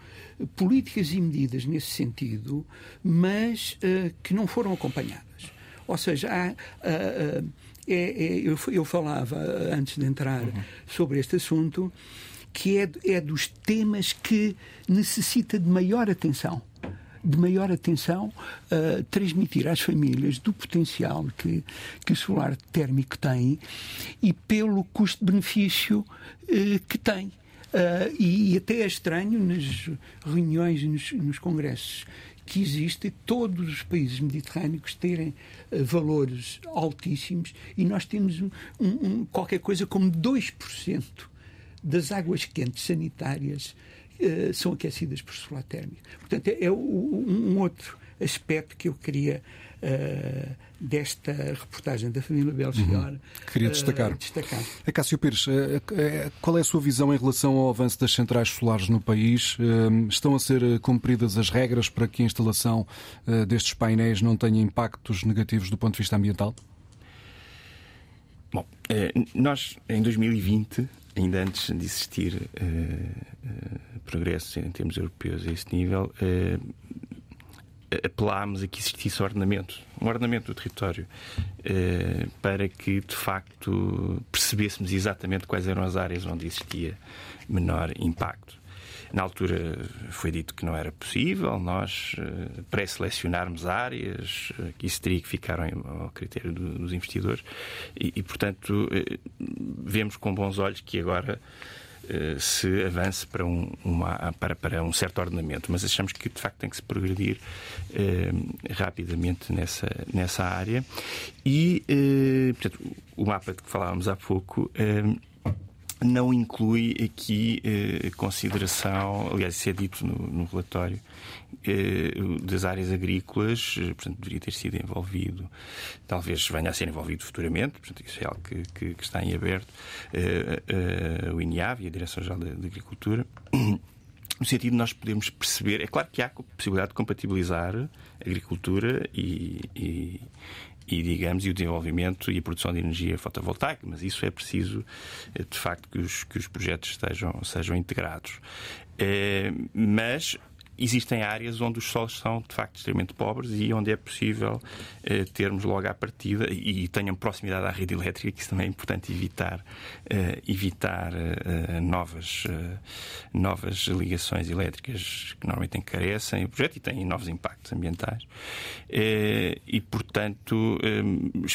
políticas e medidas nesse sentido, mas uh, que não foram acompanhadas. Ou seja, há, uh, uh, é, é, eu, eu, falava antes de entrar uhum. sobre este assunto que é, é dos temas que necessita de maior atenção de maior atenção uh, transmitir às famílias do potencial que, que o solar térmico tem e pelo custo-benefício uh, que tem. Uh, e, e, até é estranho nas reuniões e nos, nos, congressos que existem, todos os países mediterrâneos terem uh, valores altíssimos e nós temos um, um, qualquer coisa como 2% das águas quentes sanitárias uh, são aquecidas por solar térmico. Portanto, é, é um outro aspecto que eu queria uh, desta reportagem da família Belchior. Uhum. Queria destacar. Uh, destacar. Cássio Pires, uh, qual é a sua visão em relação ao avanço das centrais solares no país? Estão a ser cumpridas as regras para que a instalação destes painéis não tenha impactos negativos do ponto de vista ambiental? Bom, nós em 2020 ainda antes de existir uh, uh, progressos em termos europeus a esse nível, uh, apelámos a que existisse ordenamento, um ordenamento do território, eh, para que de facto percebêssemos exatamente quais eram as áreas onde existia menor impacto. Na altura foi dito que não era possível nós eh, pré-selecionarmos áreas, eh, que isso teria que ficar ao critério dos investidores, e, e portanto vemos com bons olhos que agora se avance para um, uma, para, para um certo ordenamento, mas achamos que de facto tem que se progredir eh, rapidamente nessa, nessa área. E, eh, portanto, o mapa de que falávamos há pouco. Não inclui aqui eh, consideração, aliás, isso é dito no, no relatório, eh, das áreas agrícolas, eh, portanto, deveria ter sido envolvido, talvez venha a ser envolvido futuramente, portanto, isso é algo que, que, que está em aberto, eh, eh, o INIAV e a Direção-Geral da, Agricultura no sentido de nós podermos perceber. É claro que há possibilidade de compatibilizar agricultura e, e, e, digamos, e o desenvolvimento e a produção de energia fotovoltaica, mas isso é preciso, eh, de facto, que os, que os projetos estejam, sejam integrados. É, mas existem áreas onde os solos são de facto extremamente pobres e onde é possível eh, termos logo à partida e, e tenham proximidade à rede elétrica, que isso também é importante evitar, eh, evitar eh, novas, eh, novas ligações elétricas que normalmente encarecem o projeto e têm novos impactos ambientais. Eh, e, portanto, eh,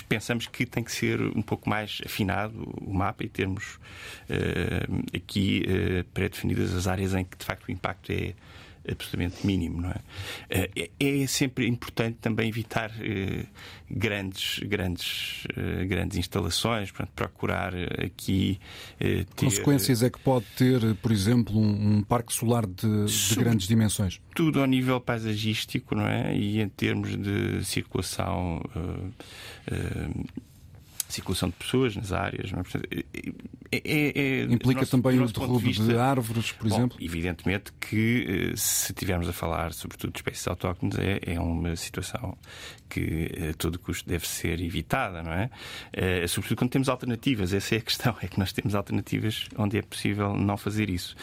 pensamos que tem que ser um pouco mais afinado o mapa e termos aqui pré-definidas as áreas em que de facto o impacto é absolutamente mínimo. Não é? Eh, é, é sempre importante também evitar eh, grandes, grandes, eh, grandes instalações, portanto, procurar aqui. Ter... Consequências é que pode ter, por exemplo, um, um parque solar de, de grandes dimensões? Tudo ao nível paisagístico, não é? E em termos de circulação. Uh, uh, circulação de pessoas nas áreas. É? É, é, é, Implica nosso, também o derrubo de, vista, de, árvores, por bom, exemplo? Evidentemente que, eh, se estivermos a falar, sobretudo de espécies autóctones, é, é uma situação que a todo custo deve ser evitada, não é? é? Sobretudo quando temos alternativas. Essa é a questão, é que nós temos alternativas onde é possível não fazer isso.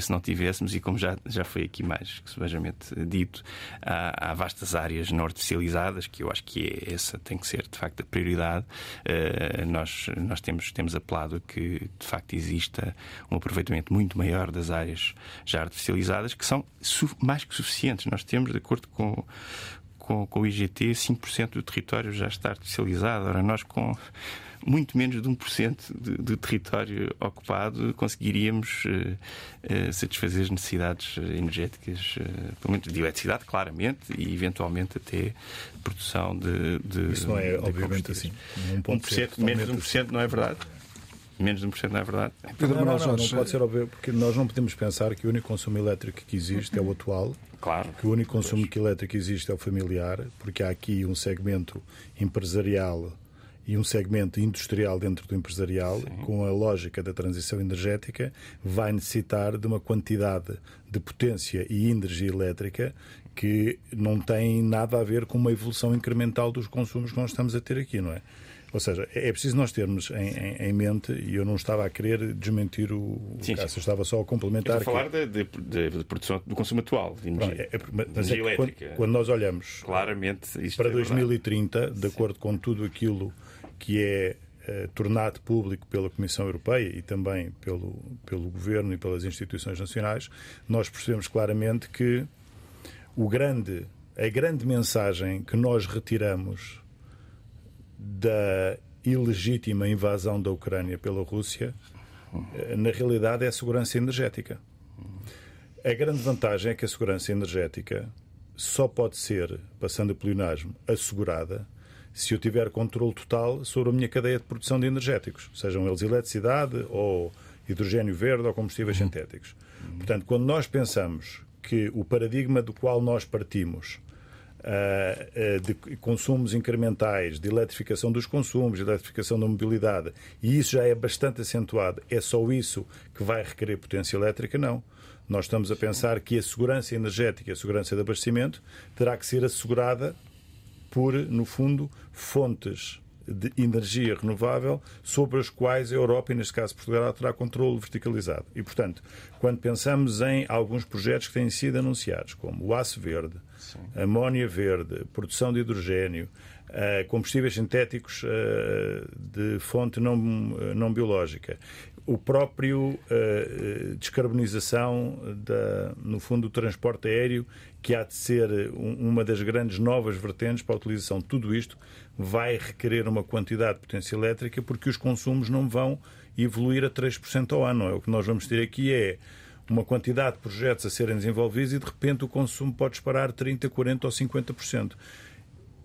Se não tivéssemos, e como já, já foi aqui mais subejamente dito, há, há vastas áreas não artificializadas, que eu acho que é, essa tem que ser, de facto, a prioridade. Eh, nós, nós temos, temos apelado a que de facto exista um aproveitamento muito maior das áreas já artificializadas, que são mais que suficientes. Nós temos, de acordo com, com, com o IGT, 5% do território já está artificializado. Ora, nós com muito menos de 1% de, do território ocupado conseguiríamos uh, uh, satisfazer as necessidades energéticas, uh, pelo menos de eletricidade, claramente, e eventualmente até produção de. de Isso não é, de obviamente, assim. 1%, 1% menos de 1% assim. não é verdade? Menos de 1% não é verdade. Pedro não, não, não, não pode ser óbvio, porque nós não podemos pensar que o único consumo elétrico que existe é o atual. Claro. Que o único consumo pois. elétrico que existe é o familiar, porque há aqui um segmento empresarial e um segmento industrial dentro do empresarial, Sim. com a lógica da transição energética, vai necessitar de uma quantidade de potência e energia elétrica que não tem nada a ver com uma evolução incremental dos consumos que nós estamos a ter aqui, não é? Ou seja, é preciso nós termos em, em, em, mente, e eu não estava a querer desmentir o sim, caso, estava só a complementar. Estou a falar que... de, de, de, produção do consumo atual de energia, é, é, mas é energia é elétrica. Quando, quando, nós olhamos Claramente, para 2030, de acordo com tudo aquilo que é eh, tornado público pela Comissão Europeia e também pelo, pelo Governo e pelas instituições nacionais, nós percebemos claramente que o grande, a grande mensagem que nós retiramos da ilegítima invasão da Ucrânia pela Rússia, eh, na realidade, é a segurança energética. A grande vantagem é que a segurança energética só pode ser, passando a pleonasmo, assegurada se eu tiver controle total sobre a minha cadeia de produção de energéticos, sejam eles eletricidade ou hidrogênio verde ou combustíveis uhum. sintéticos. Portanto, quando nós pensamos que o paradigma do qual nós partimos uh, uh, de consumos incrementais, de eletrificação dos consumos, de eletrificação da mobilidade, e isso já é bastante acentuado, é só isso que vai requerer potência elétrica? Não. Nós estamos a pensar que a segurança energética, a segurança de abastecimento, terá que ser assegurada por, no fundo, fontes de energia renovável sobre as quais a Europa, e neste caso Portugal, terá controle verticalizado. E, portanto, quando pensamos em alguns projetos que têm sido anunciados, como o aço verde, Sim. amónia verde, produção de hidrogênio, combustíveis sintéticos uh, de fonte não, não biológica, o próprio uh, descarbonização da, no fundo do transporte aéreo que há de ser uma das grandes novas vertentes para a utilização de tudo isto vai requerer uma quantidade de potência elétrica porque os consumos não vão evoluir a 3% ao ano. É o que nós vamos ter aqui é uma quantidade de projetos a serem desenvolvidos e de repente o consumo pode disparar 30, 40 ou 50%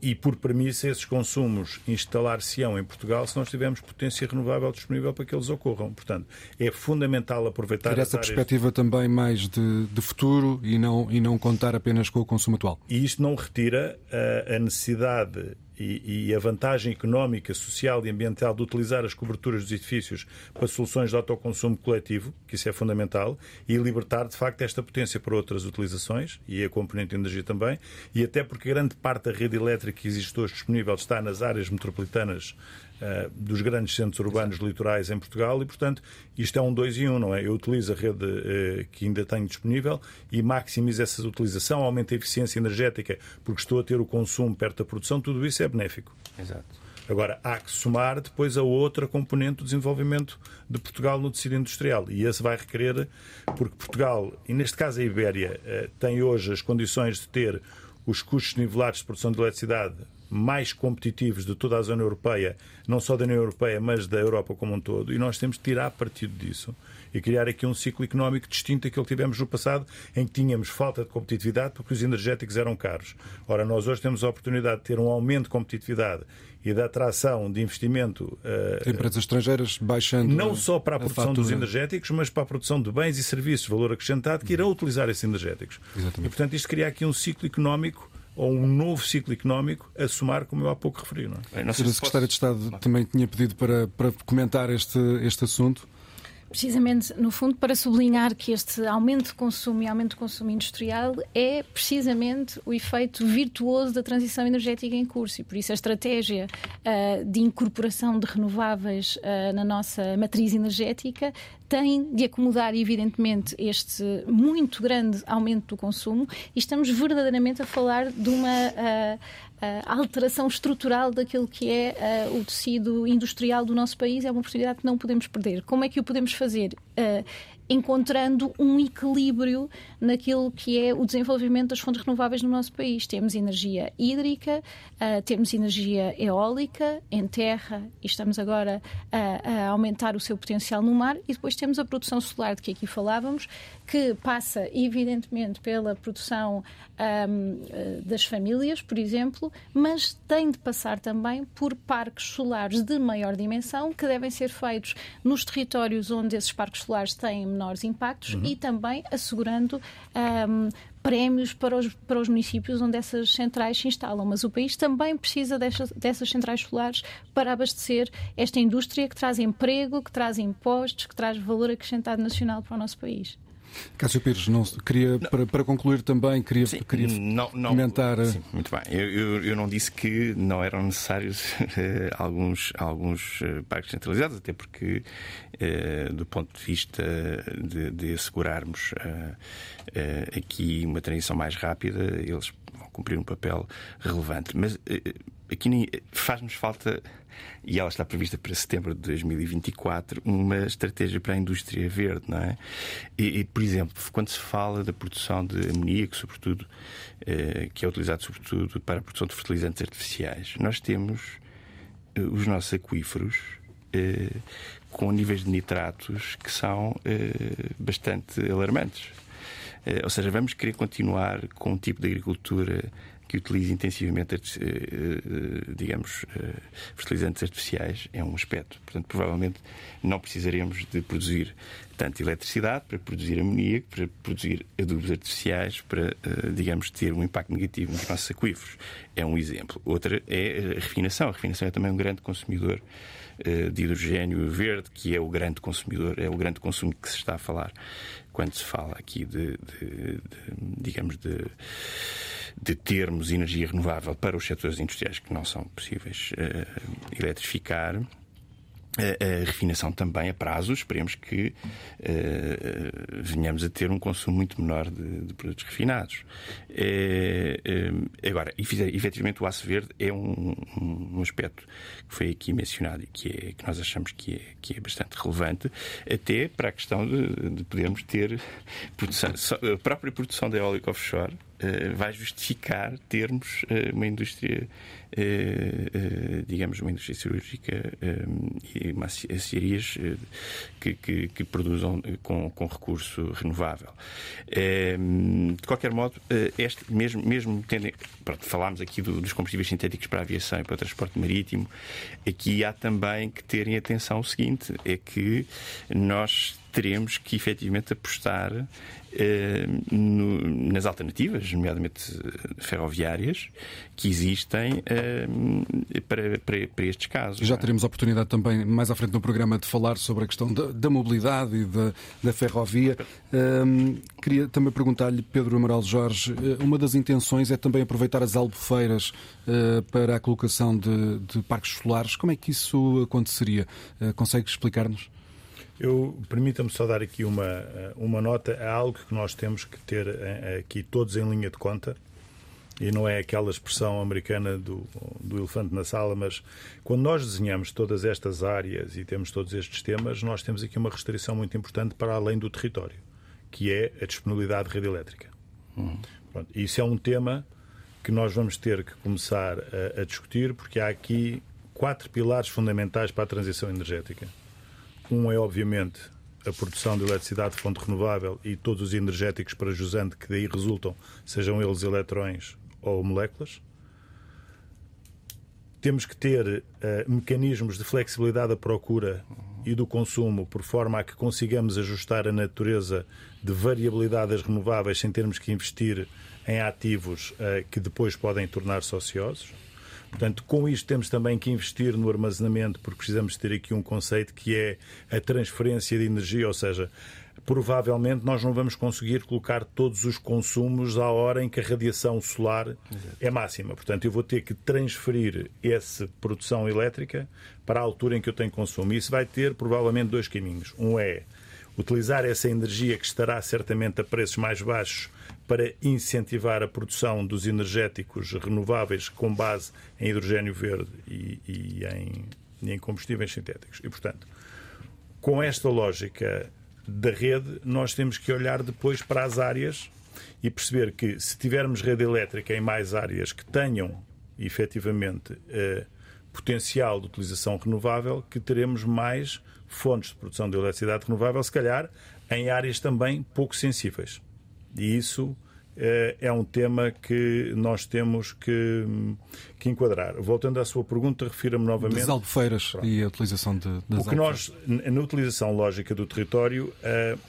e, por premissa, esses consumos instalar-se-ão em Portugal se nós tivermos potência renovável disponível para que eles ocorram. Portanto, é fundamental aproveitar Ter essa perspectiva também mais de, de, futuro e não, e não contar apenas com o consumo atual. E isto não retira a, a necessidade e, e, a vantagem económica, social e ambiental de utilizar as coberturas dos edifícios para soluções de autoconsumo coletivo, que isso é fundamental, e libertar, de facto, esta potência para outras utilizações, e a componente de energia também, e até porque grande parte da rede elétrica que existe hoje disponível está nas áreas metropolitanas dos grandes centros urbanos litorais em Portugal e, portanto, isto é um dois em um, não é? Eu utilizo a rede uh, que ainda tenho disponível e maximizo essa utilização, aumento a eficiência energética porque estou a ter o consumo perto da produção, tudo isso é benéfico. Exato. Agora, há que somar depois a outra componente do desenvolvimento de Portugal no tecido industrial. E esse vai requerer, porque Portugal, e neste caso a Ibéria, eh, tem hoje as condições de ter os custos nivelados de produção de eletricidade mais competitivos de toda a zona europeia, não só da União Europeia, mas da Europa como um todo, e nós temos de tirar partido disso e criar aqui um ciclo económico distinto daquele que tivemos no passado, em que tínhamos falta de competitividade porque os energéticos eram caros. Ora, nós hoje temos a oportunidade de ter um aumento de competitividade e da atração de investimento. Uh, empresas estrangeiras baixando. Não só para a, a produção fatura. dos energéticos, mas para a produção de bens e serviços de valor acrescentado que irão utilizar esses energéticos. Exatamente. E, portanto, isto cria aqui um ciclo económico ou um novo ciclo económico a somar, como eu há pouco referi. Não é? Não a Secretária de Estado também tinha pedido para, para comentar este, este assunto. Precisamente, no fundo, para sublinhar que este aumento de consumo e aumento de consumo industrial é precisamente o efeito virtuoso da transição energética em curso. E por isso a estratégia uh, de incorporação de renováveis uh, na nossa matriz energética tem de acomodar, evidentemente, este muito grande aumento do consumo. E estamos verdadeiramente a falar de uma uh, uh, alteração estrutural daquilo que é uh, o tecido industrial do nosso país. É uma oportunidade que não podemos perder. Como é que o podemos fazer? uh, encontrando um equilíbrio naquilo que é o desenvolvimento das fontes renováveis no nosso país. Temos energia hídrica, uh, temos energia eólica em terra e estamos agora a, a, aumentar o seu potencial no mar e depois temos a produção solar de que aqui falávamos, que passa evidentemente pela produção um, das famílias, por exemplo, mas tem de passar também por parques solares de maior dimensão que devem ser feitos nos territórios onde esses parques solares têm menores impactos uhum. e também assegurando um, prémios para os, para os municípios onde essas centrais se instalam. Mas o país também precisa dessas, dessas centrais solares para abastecer esta indústria que traz emprego, que traz impostos, que traz valor acrescentado nacional para o nosso país. Cássio Pires, não, queria, não. Para, para concluir também, queria, sim, queria não, não, comentar. Sim, muito bem. Eu, eu, eu, não disse que não eram necessários uh, alguns, alguns uh, parques centralizados, até porque, uh, do ponto de vista de, de assegurarmos aqui uma transição mais rápida, eles vão cumprir um papel relevante. Mas aqui faz-nos falta e ela está prevista para setembro de 2024, uma estratégia para a indústria verde, não é? E, e por exemplo, quando se fala da produção de amoníaco, sobretudo, eh, que é utilizado sobretudo para a produção de fertilizantes artificiais, nós temos eh, os nossos aquíferos eh, com níveis de nitratos que são eh, bastante alarmantes. Eh, ou seja, vamos querer continuar com um tipo de agricultura que utilize intensivamente, eh, eh, digamos, eh, fertilizantes artificiais é um aspecto. Portanto, provavelmente não precisaremos de produzir tanto eletricidade para produzir amoníaco, para produzir adubos artificiais, para, digamos, ter um impacto negativo nos nossos aquíferos. É um exemplo. Outra é a refinação. A refinação é também um grande consumidor de hidrogênio verde, que é o grande consumidor, é o grande consumo que se está a falar quando se fala aqui de, de, de digamos, de de termos energia renovável para os setores industriais que não são possíveis uh, eletrificar a, refinação também a prazo. Esperemos que uh, venhamos a ter um consumo muito menor de, de produtos refinados. É, é, agora, efetivamente, o aço verde é um, um, aspecto que foi aqui mencionado e que, é, que nós achamos que é, que é bastante relevante, até para a questão de, de podermos ter produção, a própria produção da eólica offshore uh, vai justificar termos uh, uma indústria, uh, digamos, uma indústria cirúrgica e aciarias que, que, que, produzam com, com recurso renovável. de qualquer modo, este, mesmo, mesmo tendo. Pronto, falámos aqui do, dos combustíveis sintéticos para a aviação e para o transporte marítimo, aqui há também que terem atenção o seguinte: é que nós teremos que efetivamente apostar eh, no, nas alternativas, nomeadamente eh, ferroviárias, que existem eh, para, para, para, estes casos. Já teremos a oportunidade também, mais à frente no programa, de falar sobre a questão da, da mobilidade e da, da ferrovia. queria também perguntar-lhe, Pedro Amaral Jorge, uma das intenções é também aproveitar as albufeiras para a colocação de, de parques solares. Como é que isso aconteceria? consegue explicar-nos? Eu permita-me só dar aqui uma, uma nota a algo que nós temos que ter eh, aqui todos em linha de conta. E não é aquela expressão americana do, do elefante na sala, mas quando nós desenhamos todas estas áreas e temos todos estes temas, nós temos aqui uma restrição muito importante para além do território, que é a disponibilidade de rede elétrica. Uhum. Pronto, isso é um tema que nós vamos ter que começar a, a discutir, porque há aqui quatro pilares fundamentais para a transição energética. Um é, obviamente, a produção de eletricidade de fonte renovável e todos os energéticos para jusante que daí resultam, sejam eles eletrões ou moléculas. Temos que ter uh, mecanismos de flexibilidade da procura e do consumo, por forma a que consigamos ajustar a natureza de variabilidade das renováveis sem termos que investir em ativos uh, que depois podem tornar-se ociosos. Portanto, com isto temos também que investir no armazenamento, porque precisamos ter aqui um conceito que é a transferência de energia, ou seja, provavelmente nós não vamos conseguir colocar todos os consumos à hora em que a radiação solar Exato. é máxima. Portanto, eu vou ter que transferir essa produção elétrica para a altura em que eu tenho consumo. E isso vai ter provavelmente dois caminhos. Um é utilizar essa energia que estará certamente a preços mais baixos para incentivar a produção dos energéticos renováveis com base em hidrogênio verde e, e, em, e em combustíveis sintéticos. E, portanto, com esta lógica da rede, nós temos que olhar depois para as áreas e perceber que se tivermos rede elétrica em mais áreas que tenham efetivamente eh, potencial de utilização renovável, que teremos mais fontes de produção de eletricidade renovável, se calhar em áreas também pouco sensíveis. E isso eh, é um tema que nós temos que, que enquadrar. Voltando à sua pergunta, refira-me novamente. Das albufeiras Pronto. e a utilização de, das O que nós, na utilização lógica do território, uh,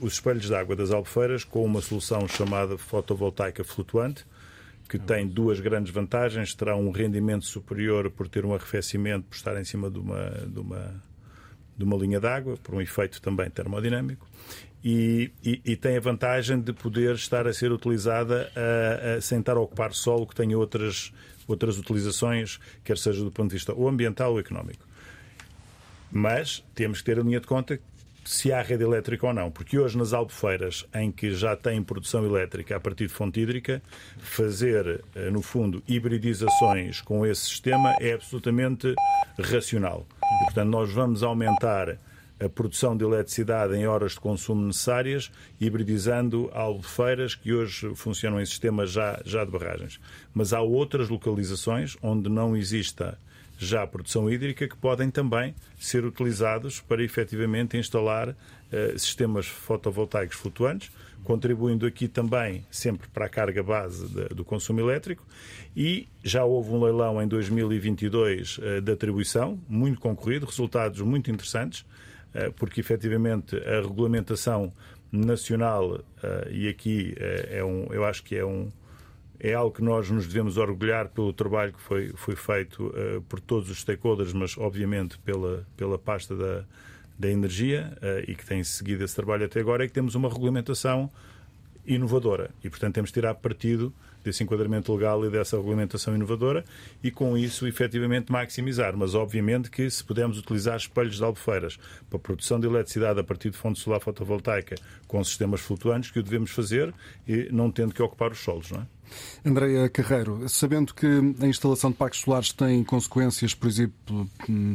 os espelhos de água das albufeiras, com uma solução chamada fotovoltaica flutuante, que tem duas grandes vantagens. Terá um rendimento superior por ter um arrefecimento, por estar em cima de uma, de uma, de uma linha d'água, por um efeito também termodinâmico e, e, e, tem a vantagem de poder estar a ser utilizada a, a, sem estar a ocupar solo que tenha outras, outras utilizações, quer seja do ponto de vista ou ambiental ou económico. Mas temos que ter a linha de conta se há rede elétrica ou não, porque hoje nas albufeiras em que já tem produção elétrica a partir de fonte hídrica, fazer, eh, no fundo, hibridizações com esse sistema é absolutamente racional. E, portanto, nós vamos aumentar a produção de eletricidade em horas de consumo necessárias, hibridizando albufeiras que hoje funcionam em sistemas já, já de barragens. Mas há outras localizações onde não exista já produção hídrica que podem também ser utilizados para efetivamente instalar uh, sistemas fotovoltaicos flutuantes, contribuindo aqui também sempre para a carga base de, do consumo elétrico. E já houve um leilão em 2022 uh, de atribuição, muito concorrido, resultados muito interessantes. Eh, porque efetivamente a regulamentação nacional, eh, e aqui eh, é um, eu acho que é um, é algo que nós nos devemos orgulhar pelo trabalho que foi, foi feito uh, por todos os stakeholders, mas obviamente pela, pela pasta da, da energia uh, e que tem seguido esse trabalho até agora, é que temos uma regulamentação inovadora. E, portanto, temos de tirar partido desse enquadramento legal e dessa regulamentação inovadora e, com isso, efetivamente maximizar. Mas, obviamente, que se pudermos utilizar espelhos de albufeiras para produção de eletricidade a partir de fonte solar fotovoltaica com sistemas flutuantes, que o devemos fazer e não tendo que ocupar os solos, não é? Andréia Carreiro, sabendo que a instalação de parques solares tem consequências, por exemplo,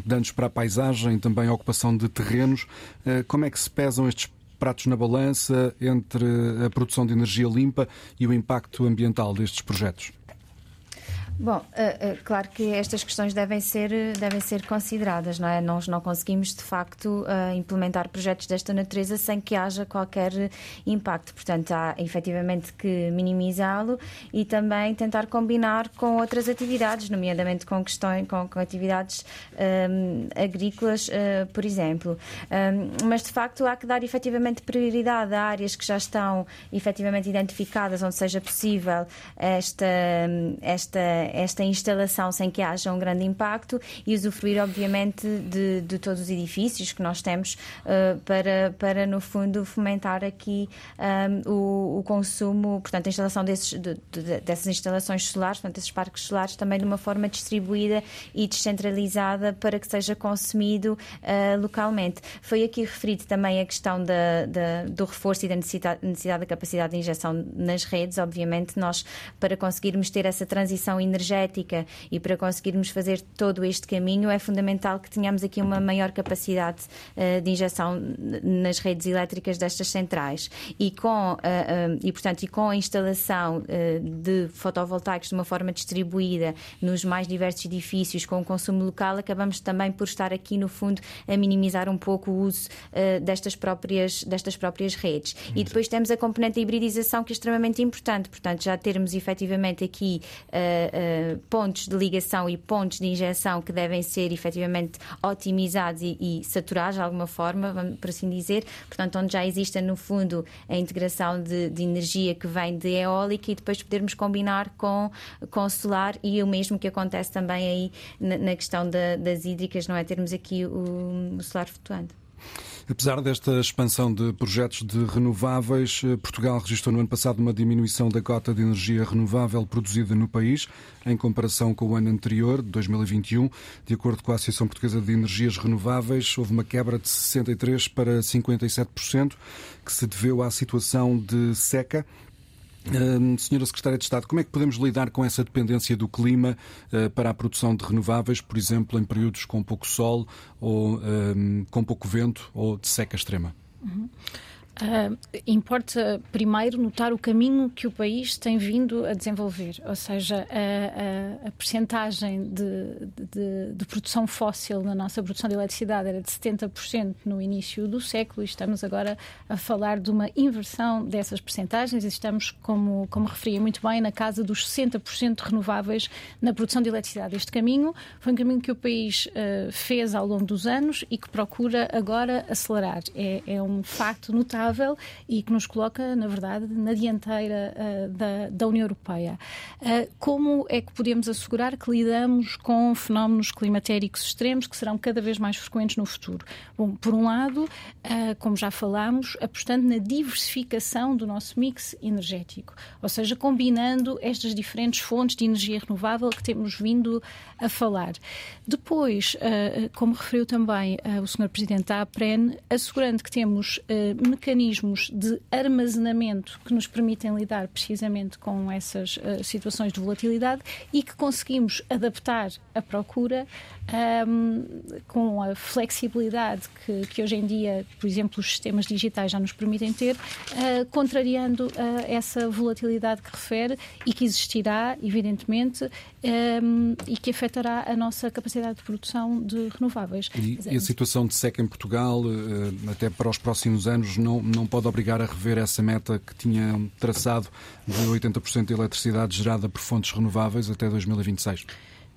danos para a paisagem, também a ocupação de terrenos, eh, como é que se pesam estes pratos na balança entre a produção de energia limpa e o impacto ambiental destes projetos? Bom, uh, uh, claro que estas questões devem ser, devem ser consideradas, não é? Nós não conseguimos, de facto, uh, implementar projetos desta natureza sem que haja qualquer impacto. Portanto, há efetivamente que minimizá-lo e também tentar combinar com outras atividades, nomeadamente com questões, com, com atividades um, agrícolas, por exemplo. Um, mas, de facto, há que dar efetivamente prioridade a áreas que já estão efetivamente identificadas, onde seja possível esta, esta esta instalação sem que haja um grande impacto e usufruir, obviamente, de, de todos os edifícios que nós temos uh, para, para, no fundo, fomentar aqui um, eh, o, o, consumo, portanto, a instalação desses, de, de, dessas instalações solares, portanto, esses parques solares, também de uma forma distribuída e descentralizada para que seja consumido uh, localmente. Foi aqui referido também a questão da, da, do reforço e da necessidade, necessidade da capacidade de injeção nas redes. Obviamente, nós, para conseguirmos ter essa transição energética, energética e para conseguirmos fazer todo este caminho é fundamental que tenhamos aqui uma maior capacidade uh, de injeção nas redes elétricas destas centrais. E com uh, uh, e portanto e com a instalação de fotovoltaicos de uma forma distribuída nos mais diversos edifícios com o consumo local acabamos também por estar aqui no fundo a minimizar um pouco o uso destas próprias destas próprias redes. E depois temos a componente da hibridização que é extremamente importante. Portanto já termos efetivamente aqui eh, pontos de ligação e pontos de injeção que devem ser efetivamente otimizados e, e saturados de alguma forma, por assim dizer. Portanto, onde já exista no fundo a integração de, de energia que vem de eólica e depois podermos combinar com, com solar e o mesmo que acontece também aí na, na questão da, das hídricas, não é? Termos aqui o, o solar flutuante. Apesar desta expansão de projetos de renováveis, eh, Portugal registrou no ano passado uma diminuição da cota de energia renovável produzida no país, em comparação com o ano anterior, 2021. De acordo com a Associação Portuguesa de Energias Renováveis, houve uma quebra de 63% para 57%, que se deveu à situação de seca Senhora Secretária de Estado, como é que podemos lidar com essa dependência do clima uh, para a produção de renováveis, por exemplo, em períodos com pouco sol ou com pouco vento ou de seca extrema? Uhum. Uh, importa primeiro notar o caminho que o país tem vindo a desenvolver, ou seja, a, a, a percentagem de, de, de, produção fóssil na nossa produção de eletricidade era de 70% no início do século e estamos agora a falar de uma inversão dessas percentagens e estamos, como, como referia muito bem, na casa dos 60% renováveis na produção de eletricidade. Este caminho foi um caminho que o país uh, fez ao longo dos anos e que procura agora acelerar. É, é um facto notável e que nos coloca, na verdade, na dianteira uh, da, da, União Europeia. Uh, como é que podemos assegurar que lidamos com fenómenos climatéricos extremos que serão cada vez mais frequentes no futuro? Bom, por um lado, uh, como já falámos, apostando na diversificação do nosso mix energético, ou seja, combinando estas diferentes fontes de energia renovável que temos vindo a falar. Depois, como referiu também o Sr. Presidente da APREN, assegurando que temos mecanismos mecanismos de armazenamento que nos permitem lidar precisamente com essas uh, situações de volatilidade e que conseguimos adaptar a procura um, com a flexibilidade que, que, hoje em dia, por exemplo, os sistemas digitais já nos permitem ter, uh, contrariando uh, essa volatilidade que refere e que existirá, evidentemente, um, e que afetará a nossa capacidade de produção de renováveis. E, e a situação de seca em Portugal, até para os próximos anos, não, não pode obrigar a rever essa meta que tinha traçado de 80% de eletricidade gerada por fontes renováveis até 2026?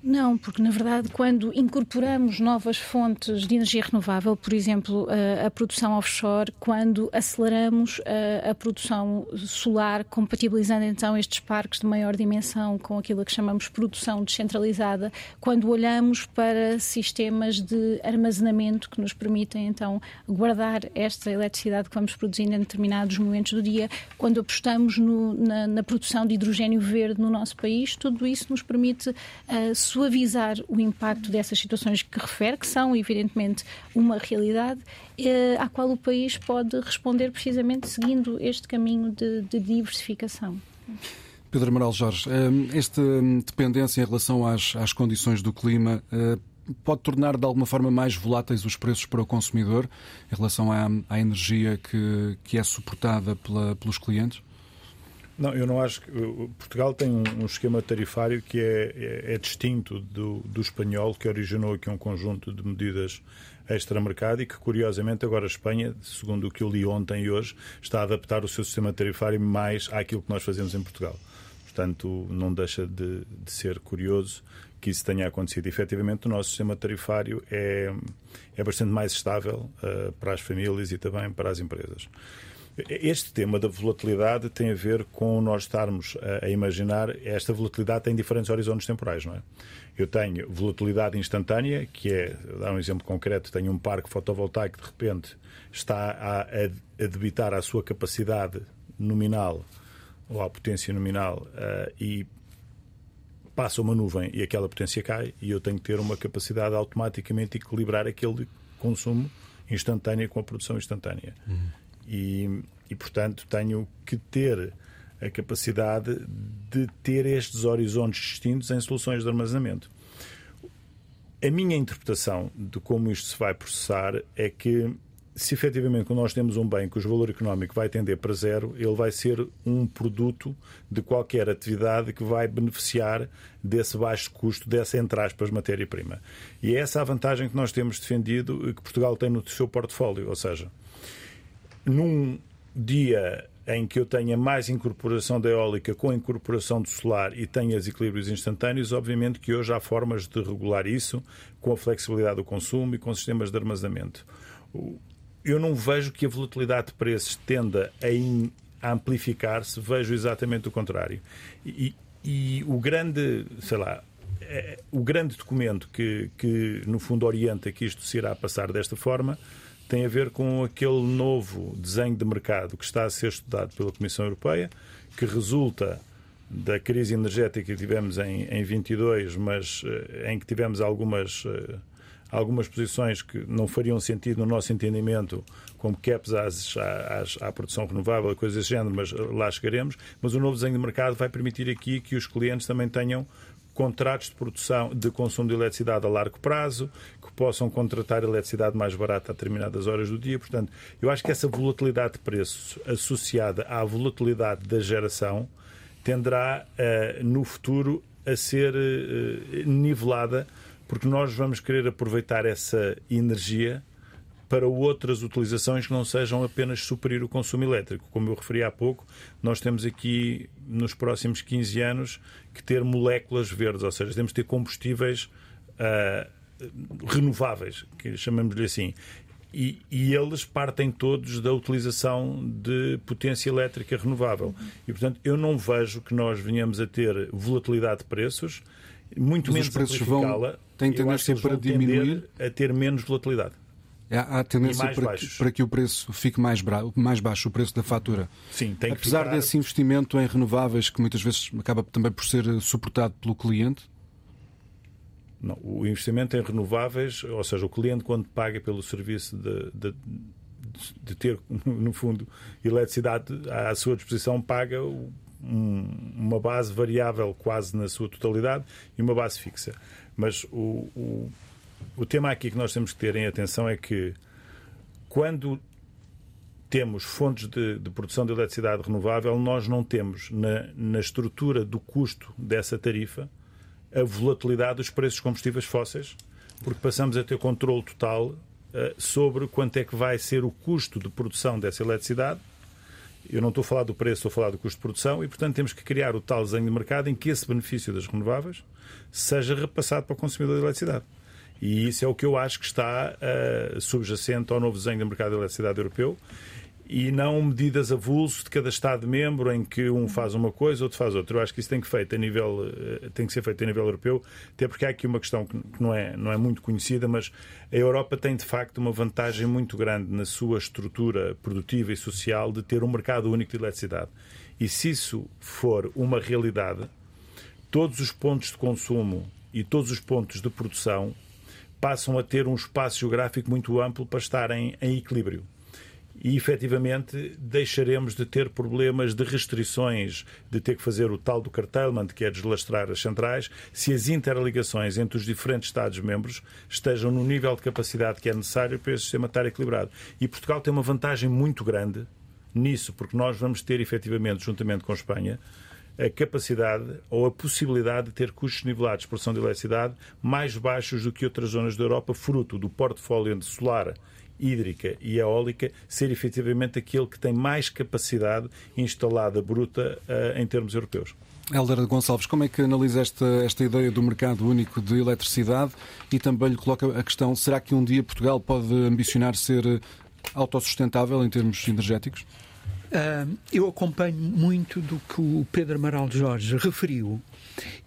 Não, porque na verdade, quando incorporamos novas fontes de energia renovável, por exemplo, a, a produção offshore, quando aceleramos a, a, produção solar, compatibilizando então estes parques de maior dimensão com aquilo que chamamos produção descentralizada, quando olhamos para sistemas de armazenamento que nos permitem então guardar esta eletricidade que vamos produzindo em determinados momentos do dia, quando apostamos no, na, na, produção de hidrogênio verde no nosso país, tudo isso nos permite uh, suavizar o impacto dessas situações que refere, que são, evidentemente, uma realidade, eh, à qual o país pode responder precisamente seguindo este caminho de, de diversificação. Pedro Amaral Jorge, eh, esta dependência em relação às, às condições do clima eh, pode tornar de alguma forma mais voláteis os preços para o consumidor em relação à, à energia que, que é suportada pela, pelos clientes? Não, eu não acho que. Portugal tem um, um esquema tarifário que é, é, é distinto do, do, espanhol, que originou aqui um conjunto de medidas extramercado e que, curiosamente, agora a Espanha, segundo o que eu li ontem e hoje, está a adaptar o seu sistema tarifário mais àquilo que nós fazemos em Portugal. Portanto, não deixa de, de ser curioso que isso tenha acontecido. Efetivamente, o nosso sistema tarifário é, é bastante mais estável uh, para as famílias e também para as empresas. Este tema da volatilidade tem a ver com nós estarmos a, imaginar esta volatilidade tem diferentes horizontes temporais, não é? Eu tenho volatilidade instantânea, que é, dar um exemplo concreto, tenho um parque fotovoltaico que de repente está a, a, debitar a sua capacidade nominal ou a potência nominal uh, e passa uma nuvem e aquela potência cai e eu tenho que ter uma capacidade de automaticamente equilibrar aquele consumo instantâneo com a produção instantânea. Uhum. E, e, portanto, tenho que ter a capacidade de ter estes horizontes distintos em soluções de armazenamento. A minha interpretação de como isto se vai processar é que, se efetivamente quando nós temos um bem cujo valor económico vai tender para zero, ele vai ser um produto de qualquer atividade que vai beneficiar desse baixo custo, dessa, entre aspas, matéria-prima. E é essa a vantagem que nós temos defendido e que Portugal tem no seu portfólio, ou seja, num dia em que eu tenha mais incorporação da eólica com a incorporação do solar e tenha os equilíbrios instantâneos, obviamente que hoje há formas de regular isso com a flexibilidade do consumo e com sistemas de armazenamento. Eu não vejo que a volatilidade de preços tenda a, amplificar-se, vejo exatamente o contrário. E, e o grande, sei lá, é, o grande documento que, que, no fundo, orienta que isto se irá passar desta forma tem a ver com aquele novo desenho de mercado que está a ser estudado pela Comissão Europeia, que resulta da crise energética que tivemos em, em 22, mas eh, em que tivemos algumas, eh, algumas posições que não fariam sentido no nosso entendimento, como caps às, às, à produção renovável, coisas desse género, mas eh, lá chegaremos. Mas o novo desenho de mercado vai permitir aqui que os clientes também tenham contratos de produção, de consumo de eletricidade a largo prazo, que possam contratar eletricidade mais barata a determinadas horas do dia. Portanto, eu acho que essa volatilidade de preços associada à volatilidade da geração tenderá uh, no futuro a ser uh, nivelada, porque nós vamos querer aproveitar essa energia para outras utilizações que não sejam apenas suprir o consumo elétrico. Como eu referi há pouco, nós temos aqui, nos próximos 15 anos, que ter moléculas verdes, ou seja, temos que ter combustíveis uh, renováveis, que chamamos-lhe assim. E, e, eles partem todos da utilização de potência elétrica renovável. E, portanto, eu não vejo que nós venhamos a ter volatilidade de preços, muito Mas menos os preços vão, têm tendência para diminuir? A ter menos volatilidade. Há tendência para que, para que, o preço fique mais, mais, baixo, o preço da fatura. Sim, tem Apesar ficar... desse investimento em renováveis, que muitas vezes acaba também por ser suportado pelo cliente? Não, o investimento em renováveis, ou seja, o cliente quando paga pelo serviço de, de, de ter, no fundo, eletricidade à sua disposição, paga um, uma base variável quase na sua totalidade e uma base fixa. Mas o, o o tema aqui que nós temos que ter em atenção é que quando temos fontes de, de, produção de eletricidade renovável, nós não temos na, na, estrutura do custo dessa tarifa a volatilidade dos preços de combustíveis fósseis, porque passamos a ter controle total uh, sobre quanto é que vai ser o custo de produção dessa eletricidade. Eu não estou a falar do preço, estou a falar do custo de produção e, portanto, temos que criar o tal desenho de mercado em que esse benefício das renováveis seja repassado para o consumidor de eletricidade. E isso é o que eu acho que está uh, subjacente ao novo desenho do mercado de eletricidade europeu e não medidas avulso de cada Estado-membro em que um faz uma coisa, outro faz outra. Eu acho que isso tem que, feito a nível, eh, tem que ser feito a nível europeu, até porque há aqui uma questão que não é, não é muito conhecida, mas a Europa tem de facto uma vantagem muito grande na sua estrutura produtiva e social de ter um mercado único de eletricidade. E se isso for uma realidade, todos os pontos de consumo e todos os pontos de produção passam a ter um espaço geográfico muito amplo para estarem em equilíbrio. E efetivamente deixaremos de ter problemas de restrições, de ter que fazer o tal do curtailment, que é deslastrar as centrais, se as interligações entre os diferentes Estados-membros estejam no nível de capacidade que é necessário para esse sistema estar equilibrado. E Portugal tem uma vantagem muito grande nisso, porque nós vamos ter efetivamente, juntamente com a Espanha, a capacidade ou a possibilidade de ter custos nivelados de produção de eletricidade mais baixos do que outras zonas da Europa, fruto do portfólio de solar, hídrica e eólica ser efetivamente aquele que tem mais capacidade instalada bruta uh, em termos europeus. Helder Gonçalves, como é que analisa esta, esta ideia do mercado único de eletricidade e também lhe coloca a questão: será que um dia Portugal pode ambicionar ser autossustentável em termos energéticos? Uh, eu acompanho muito do que o Pedro Amaral Jorge referiu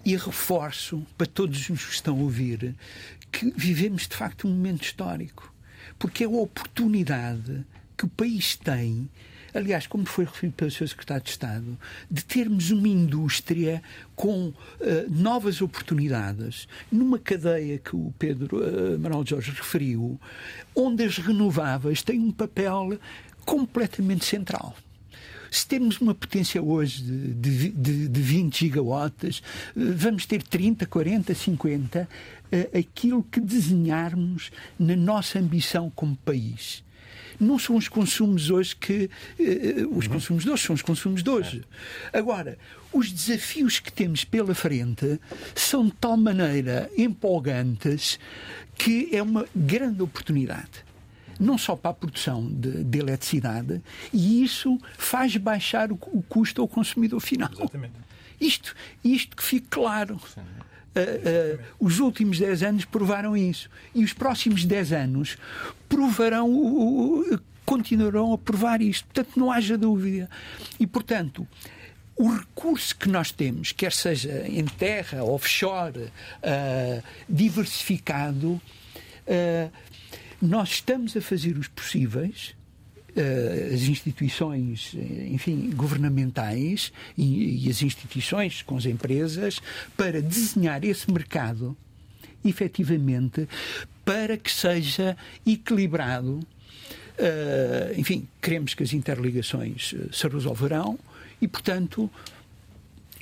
e reforço para todos os que estão a ouvir que vivemos de facto um momento histórico, porque é a oportunidade que o país tem aliás, como foi referido pelo Sr. Secretário de Estado, de termos uma indústria com uh, novas oportunidades, numa cadeia que o Pedro uh, Jorge referiu, onde as renováveis têm um papel completamente central. Se temos uma potência hoje de, de, de 20 gigawatts, vamos ter 30, 40, 50, aquilo que desenharmos na nossa ambição como país não são os consumos hoje que. Uh, os consumos de hoje são os consumos de hoje. Agora, os desafios que temos pela frente são de tal maneira empolgantes que é uma grande oportunidade não só para a produção de, de eletricidade, e isso faz baixar o, o, custo ao consumidor final. Exatamente. Isto, isto que fique claro. Uh, uh, os últimos 10 anos provaram isso. E os próximos 10 anos provarão, uh, continuarão a provar isto. Portanto, não haja dúvida. E, portanto, o recurso que nós temos, quer seja em terra, offshore, diversificado, nós estamos a fazer os possíveis Uh, as instituições, enfim, governamentais e, e, as instituições com as empresas para desenhar esse mercado efetivamente para que seja equilibrado. Uh, enfim, queremos que as interligações se resolverão e, portanto,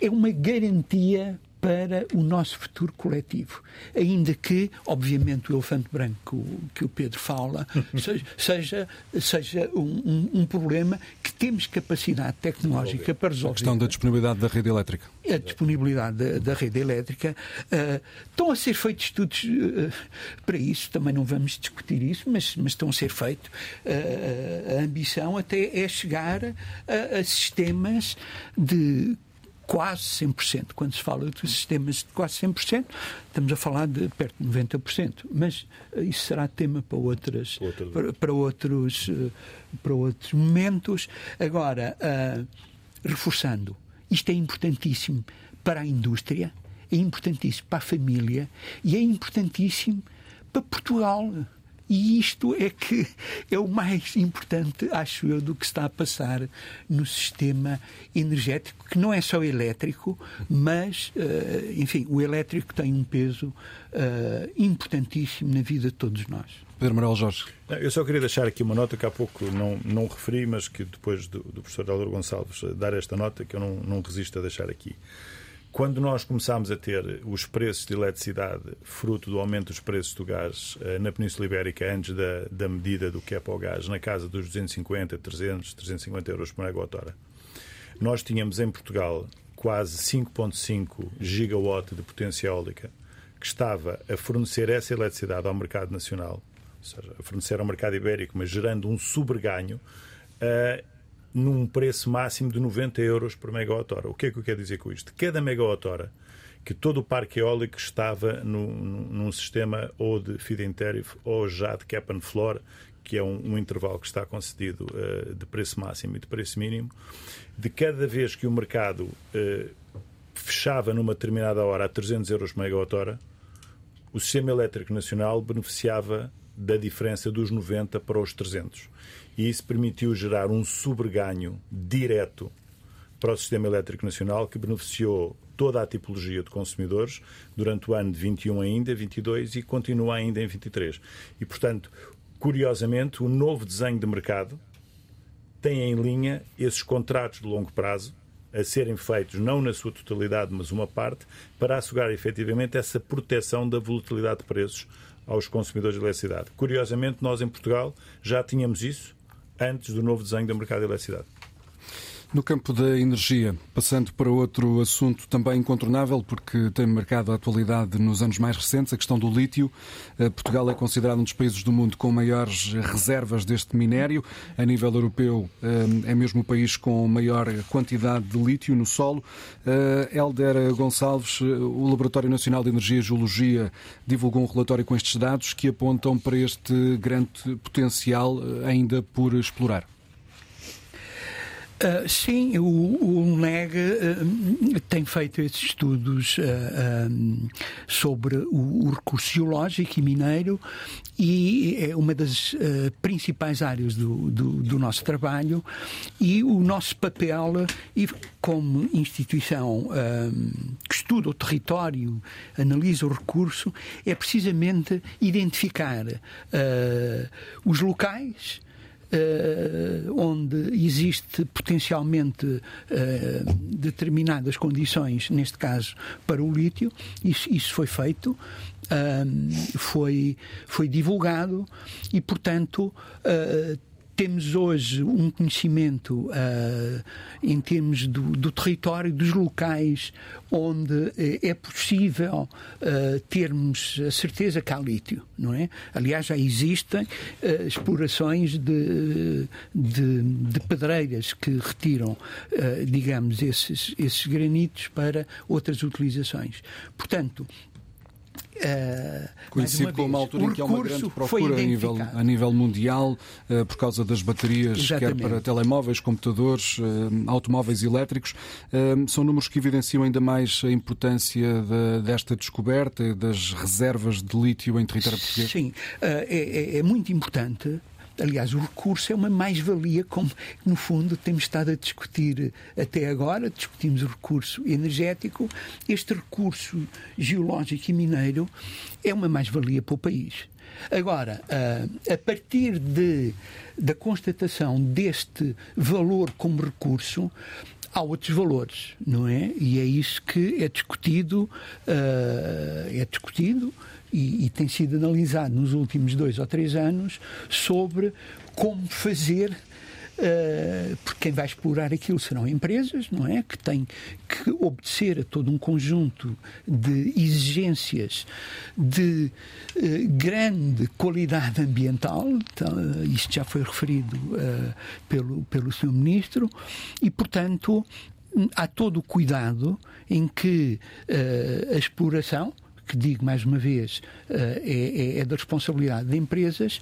é uma garantia para o nosso futuro coletivo. Ainda que, obviamente, o elefante branco que o Pedro fala seja, seja um, um, um problema que temos capacidade tecnológica para resolver. A questão da disponibilidade da rede elétrica. A disponibilidade da, da rede elétrica. Uh, estão a ser feitos estudos uh, para isso, também não vamos discutir isso, mas, mas estão a ser feitos. Uh, a ambição até é chegar a, a sistemas de quase 100%. Quando se fala de sistemas de quase 100%, estamos a falar de perto de 90%. Mas eh, isso será tema para, outras, para, para, outros, eh, para outros momentos. Agora, uh, reforçando, isto é importantíssimo para a indústria, é importantíssimo para a família e é importantíssimo para Portugal. E isto é que é o mais importante, acho eu, do que está a passar no sistema energético, que não é só elétrico, mas, eh, enfim, o elétrico tem um peso eh, importantíssimo na vida de todos nós. Pedro Manuel Jorge. Eu só queria deixar aqui uma nota que há pouco não, não referi, mas que depois do, do professor Álvaro Gonçalves dar esta nota, que eu não, não resisto a deixar aqui. Quando nós começámos a ter os preços de eletricidade fruto do aumento dos preços do gás eh, na Península Ibérica antes da, da medida do cap ao gás na casa dos 250, 300, 350 euros por megawatt-hora, nós tínhamos em Portugal quase 5.5 gigawatt de potência eólica que estava a fornecer essa eletricidade ao mercado nacional, ou seja, a fornecer ao mercado ibérico, mas gerando um sobreganho uh, num preço máximo de 90 euros por megawatt-hora. O que é que eu quero dizer com isto? Cada megawatt-hora que todo o parque eólico estava no, num sistema ou de feed-in tariff ou já de cap and floor, que é um, um intervalo que está concedido uh, de preço máximo e de preço mínimo, de cada vez que o mercado uh, fechava numa determinada hora a 300 euros por megawatt-hora, o sistema elétrico nacional beneficiava da diferença dos 90 para os 300 e isso permitiu gerar um sobreganho direto para o sistema elétrico nacional que beneficiou toda a tipologia de consumidores durante o ano de 21 ainda, 22 e continua ainda em 23. E, portanto, curiosamente, o novo desenho de mercado tem em linha esses contratos de longo prazo a serem feitos, não na sua totalidade, mas uma parte, para assegurar efetivamente essa proteção da volatilidade de preços aos consumidores de eletricidade. Curiosamente, nós em Portugal já tínhamos isso antes do novo desenho do mercado de eletricidade. No campo da energia, passando para outro assunto também incontornável, porque tem marcado a atualidade nos anos mais recentes, a questão do lítio. Eh, Portugal é considerado um dos países do mundo com maiores reservas deste minério. A nível europeu, eh, é mesmo o país com maior quantidade de lítio no solo. Helder eh, Gonçalves, o Laboratório Nacional de Energia e Geologia divulgou um relatório com estes dados que apontam para este grande potencial ainda por explorar. Uh, sim, o, o NEG uh, tem feito esses estudos uh, um, sobre o, o, recurso geológico e mineiro e é uma das principais áreas do, do, do, nosso trabalho e o nosso papel e como instituição que estuda o território, analisa o recurso, é precisamente identificar os locais uh, onde existe potencialmente uh, determinadas condições, neste caso para o lítio, isso, isso foi feito. Uh, foi, foi divulgado e, portanto, temos hoje um conhecimento uh, em termos do, do, território, dos locais onde uh, é possível uh, termos a certeza que há lítio, não é? Aliás, já existem explorações de, de, de, pedreiras que retiram, digamos, esses, esses granitos para outras utilizações. Portanto, Uh, Coincide com uma altura em que há uma grande procura a nível, a nível mundial uh, por causa das baterias, Exatamente. quer para telemóveis, computadores, uh, automóveis elétricos. são números que evidenciam ainda mais a importância de, desta descoberta das reservas de lítio em território português? Sim, é, é, é muito importante Aliás, o recurso é uma mais-valia, como no fundo temos estado a discutir até agora. Discutimos o recurso energético. Este recurso geológico e mineiro é uma mais-valia para o país. Agora, a partir de, da constatação deste valor como recurso, há outros valores, não é? E é isso que é discutido, uh, é discutido e, e, tem sido analisado nos últimos dois ou três anos sobre como fazer Uh, porque quem vai explorar aquilo serão empresas, não é? Que têm que obedecer a todo um conjunto de exigências de uh, grande qualidade ambiental, então, uh, isto já foi referido pelo, pelo Sr. Ministro, e, portanto, há todo o cuidado em que a exploração que digo mais uma vez, é, é, é da responsabilidade de empresas,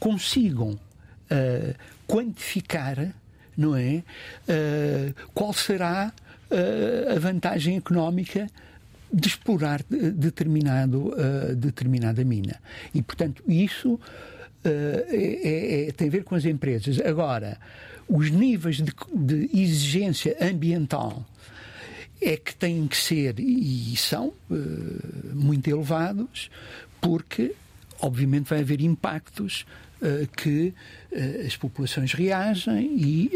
consigam uh, quantificar, não é? Uh, qual será a vantagem económica de explorar determinado, determinada mina. E, portanto, isso é, é, é, tem a ver com as empresas. Agora, os níveis de, de exigência ambiental é que têm que ser e são uh, muito elevados, porque obviamente vai haver impactos que uh, as populações reagem e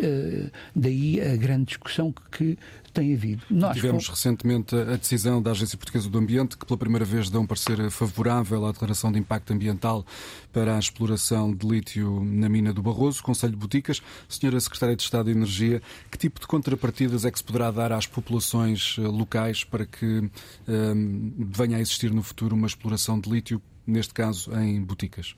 daí a grande discussão que, tem havido. Nós, Tivemos com... recentemente a decisão da Agência Portuguesa do Ambiente, que pela primeira vez deu um parecer favorável à declaração de impacto ambiental para a exploração de lítio na mina do Barroso, Conselho de Boticas. Senhora Secretária de Estado de Energia, que tipo de contrapartidas é que se poderá dar às populações eh, locais para que venha a existir no futuro uma exploração de lítio, neste caso em Boticas?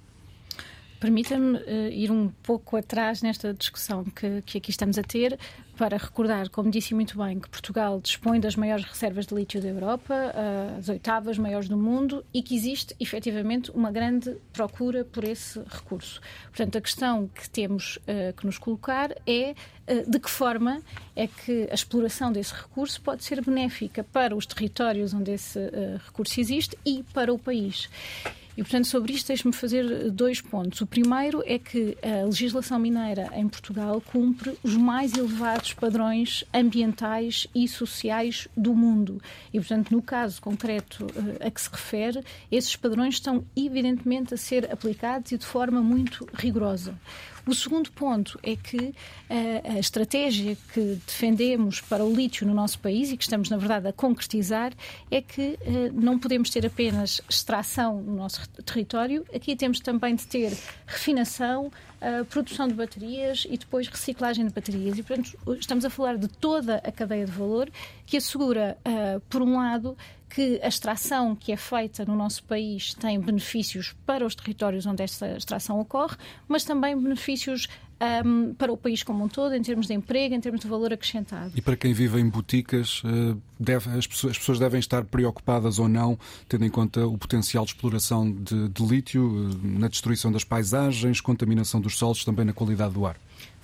Permita-me uh, ir um pouco atrás nesta discussão que, que aqui estamos a ter, para recordar, como disse muito bem, que Portugal dispõe das maiores reservas de lítio da Europa, uh, as oitavas maiores do mundo, e que existe efetivamente uma grande procura por esse recurso. Portanto, a questão que temos uh, que nos colocar é de que forma é que a exploração desse recurso pode ser benéfica para os territórios onde esse recurso existe e para o país. E, portanto, sobre isto, deixe-me fazer dois pontos. O primeiro é que a legislação mineira em Portugal cumpre os mais elevados padrões ambientais e sociais do mundo. E, portanto, no caso concreto eh, a que se refere, esses padrões estão evidentemente a ser aplicados e de forma muito rigorosa. O segundo ponto é que a, eh, a estratégia que defendemos para o lítio no nosso país e que estamos, na verdade, a concretizar é que uh, não podemos ter apenas extração no nosso território, aqui temos também de ter refinação, uh, produção de baterias e depois reciclagem de baterias. E, portanto, estamos a falar de toda a cadeia de valor que assegura, por um lado, que a extração que é feita no nosso país tem benefícios para os territórios onde esta extração ocorre, mas também benefícios um, para o país como um todo, em termos de emprego, em termos de valor acrescentado. E para quem vive em boticas, eh, as, pessoas, as, pessoas, devem estar preocupadas ou não, tendo em conta o potencial de exploração de, de lítio eh, na destruição das paisagens, contaminação dos solos, também na qualidade do ar?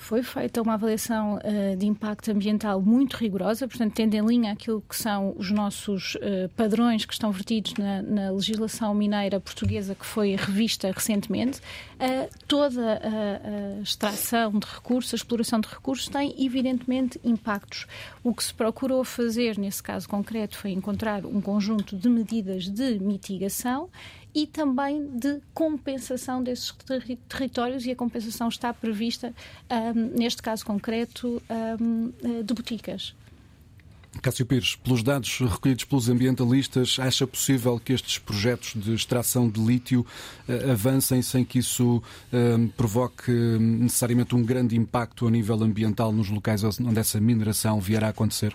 Foi feita uma avaliação uh, de impacto ambiental muito rigorosa, portanto, tendo em linha aquilo que são os nossos uh, padrões que estão vertidos na, na, legislação mineira portuguesa que foi revista recentemente. Uh, toda a, a, extração de recursos, a exploração de recursos tem, evidentemente, impactos. O que se procurou fazer, nesse caso concreto, foi encontrar um conjunto de medidas de mitigação e também de compensação desses territórios e a compensação está prevista, um, neste caso concreto, um, eh, de boticas. Cássio Pires, pelos dados recolhidos pelos ambientalistas, acha possível que estes projetos de extração de lítio uh, avancem sem que isso uh, provoque necessariamente um grande impacto a nível ambiental nos locais onde essa mineração vier a acontecer?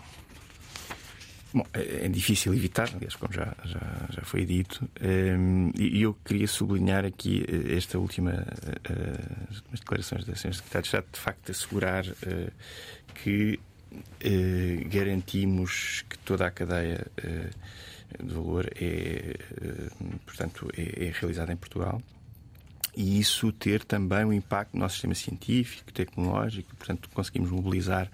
Bom, é, é difícil evitar, aliás, como já, já, já foi dito, ehm, e eu queria sublinhar aqui eh, esta última uh, as declarações da Sra. Secretária de Estado, de facto, assegurar que garantimos que toda a cadeia de valor é, portanto, é, é realizada em Portugal e isso ter também um impacto no nosso sistema científico, tecnológico, portanto, conseguimos mobilizar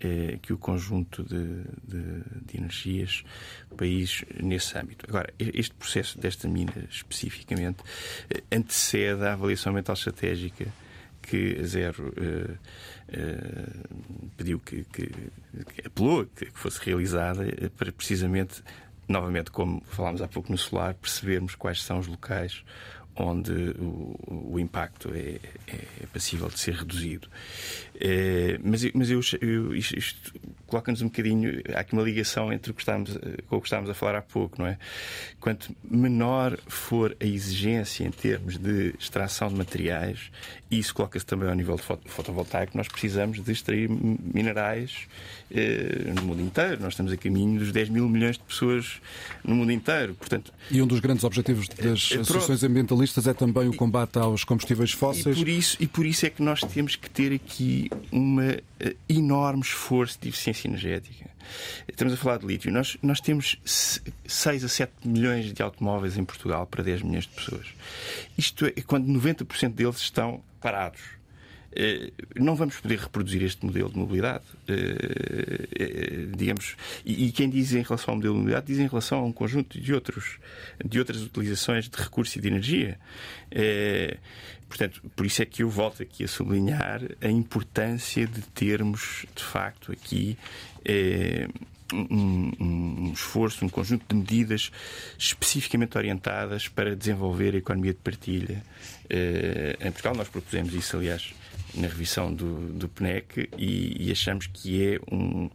eh, que o conjunto de, de, de, energias do país nesse âmbito. Agora, este processo desta mina especificamente eh, antecede a avaliação ambiental estratégica que a Zero uh, uh, pediu que, que, que apelou que, que fosse realizada para precisamente novamente, como falámos há pouco no solar, percebermos quais são os locais onde o, o impacto é, é, passível de ser reduzido. É, mas, mas eu, eu, isto coloca-nos um bocadinho. Há aqui uma ligação entre o que estávamos, com o que estávamos a falar há pouco, não é? Quanto menor for a exigência em termos de extração de materiais, isso coloca-se também ao nível de fotovoltaico, nós precisamos de extrair minerais eh, no mundo inteiro. Nós estamos a caminho dos 10 mil milhões de pessoas no mundo inteiro. Portanto, e um dos grandes objetivos das eh, associações ambientalistas é também o combate aos combustíveis fósseis. E por isso, e por isso é que nós temos que ter aqui um eh, enorme esforço de eficiência energética. Estamos a falar de lítio. Nós, nós temos 6 a 7 milhões de automóveis em Portugal para 10 milhões de pessoas. Isto é quando 90% deles estão parados. Eh, não vamos poder reproduzir este modelo de mobilidade. Eh, eh, digamos, e quem diz em relação ao modelo de mobilidade diz em relação a um conjunto de, outros, de outras utilizações de recursos e de energia. Portanto, por isso é que eu volto aqui a sublinhar a importância de termos, de facto, aqui um, um, esforço, um conjunto de medidas especificamente orientadas para desenvolver a economia de partilha. em Portugal, nós propusemos isso, aliás, na revisão do, do PNEC e, e achamos que é um,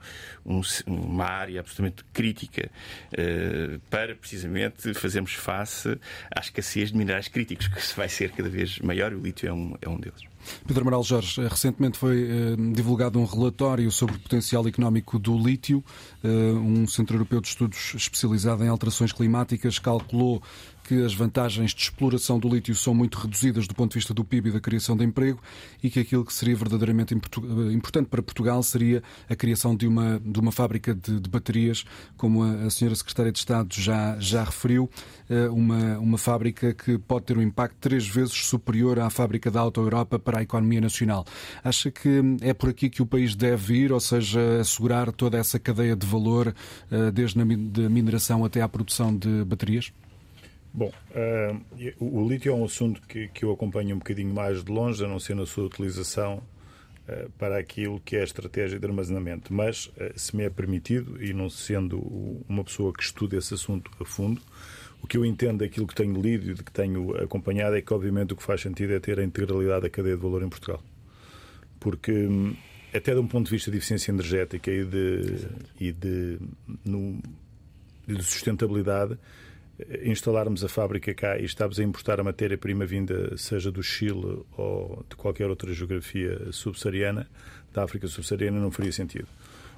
um, uma área absolutamente crítica uh, para precisamente fazermos face à escassez de minerais críticos, que vai ser cada vez maior e o lítio é um, é um deles. Pedro Amaral Jorge, eh, recentemente foi eh, divulgado um relatório sobre o potencial económico do lítio. Um Centro Europeu de Estudos especializado em alterações climáticas calculou que as vantagens de exploração do lítio são muito reduzidas do ponto de vista do PIB e da criação de emprego e que aquilo que seria verdadeiramente importante para Portugal seria a criação de uma, de uma fábrica de, de baterias, como a, a senhora Secretária de Estado já, já referiu, eh, uma, uma fábrica que pode ter um impacto três vezes superior à fábrica da Auto Europa para a economia nacional. Acha que é por aqui que o país deve ir, ou seja, assegurar toda essa cadeia de valor, eh, desde a mineração até à produção de baterias? Bom, uh, o, lítio é um assunto que, que eu acompanho um bocadinho mais de longe, a não ser na sua utilização uh, para aquilo que é a estratégia de armazenamento. Mas, uh, se me é permitido, e não sendo uma pessoa que estuda esse assunto a fundo, o que eu entendo daquilo que tenho lido e de que tenho acompanhado é que, obviamente, o que faz sentido é ter a integralidade da cadeia de valor em Portugal. Porque, hum, até de um ponto de vista de eficiência energética e de, e de, no, de sustentabilidade, instalarmos a fábrica cá e estamos a importar a matéria-prima vinda, seja do Chile ou de qualquer outra geografia subsaariana, da África subsaariana, não faria sentido.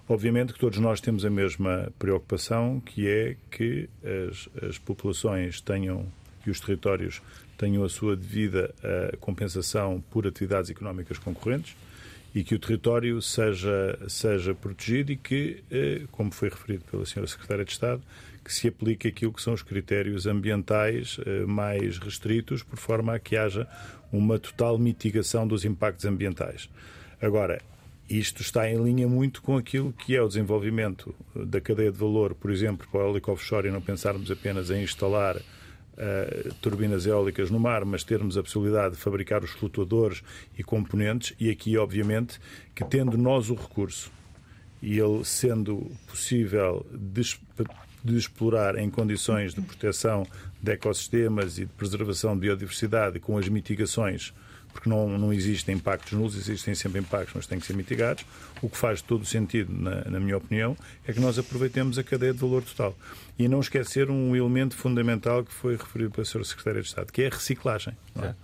Obviamente que todos nós temos a mesma preocupação, que é que as, as populações tenham e os territórios tenham a sua devida uh, compensação por atividades económicas concorrentes e que o território seja, seja protegido e que, uh, como foi referido pela senhora Secretária de Estado, que se aplique aquilo que são os critérios ambientais eh, mais restritos, por forma a que haja uma total mitigação dos impactos ambientais. Agora, isto está em linha muito com aquilo que é o desenvolvimento da cadeia de valor, por exemplo, para o eólico offshore, e não pensarmos apenas em instalar uh, turbinas eólicas no mar, mas termos a possibilidade de fabricar os flutuadores e componentes, e aqui, obviamente, que tendo nós o recurso e ele sendo possível de explorar em condições de proteção de ecossistemas e de preservação de biodiversidade com as mitigações, porque não, não existem impactos nulos, existem sempre impactos, mas têm que ser mitigados. O que faz todo o sentido, na, na minha opinião, é que nós aproveitemos a cadeia de valor total. E não esquecer um elemento fundamental que foi referido pela Sra. Secretária de Estado, que é a reciclagem. É? Ou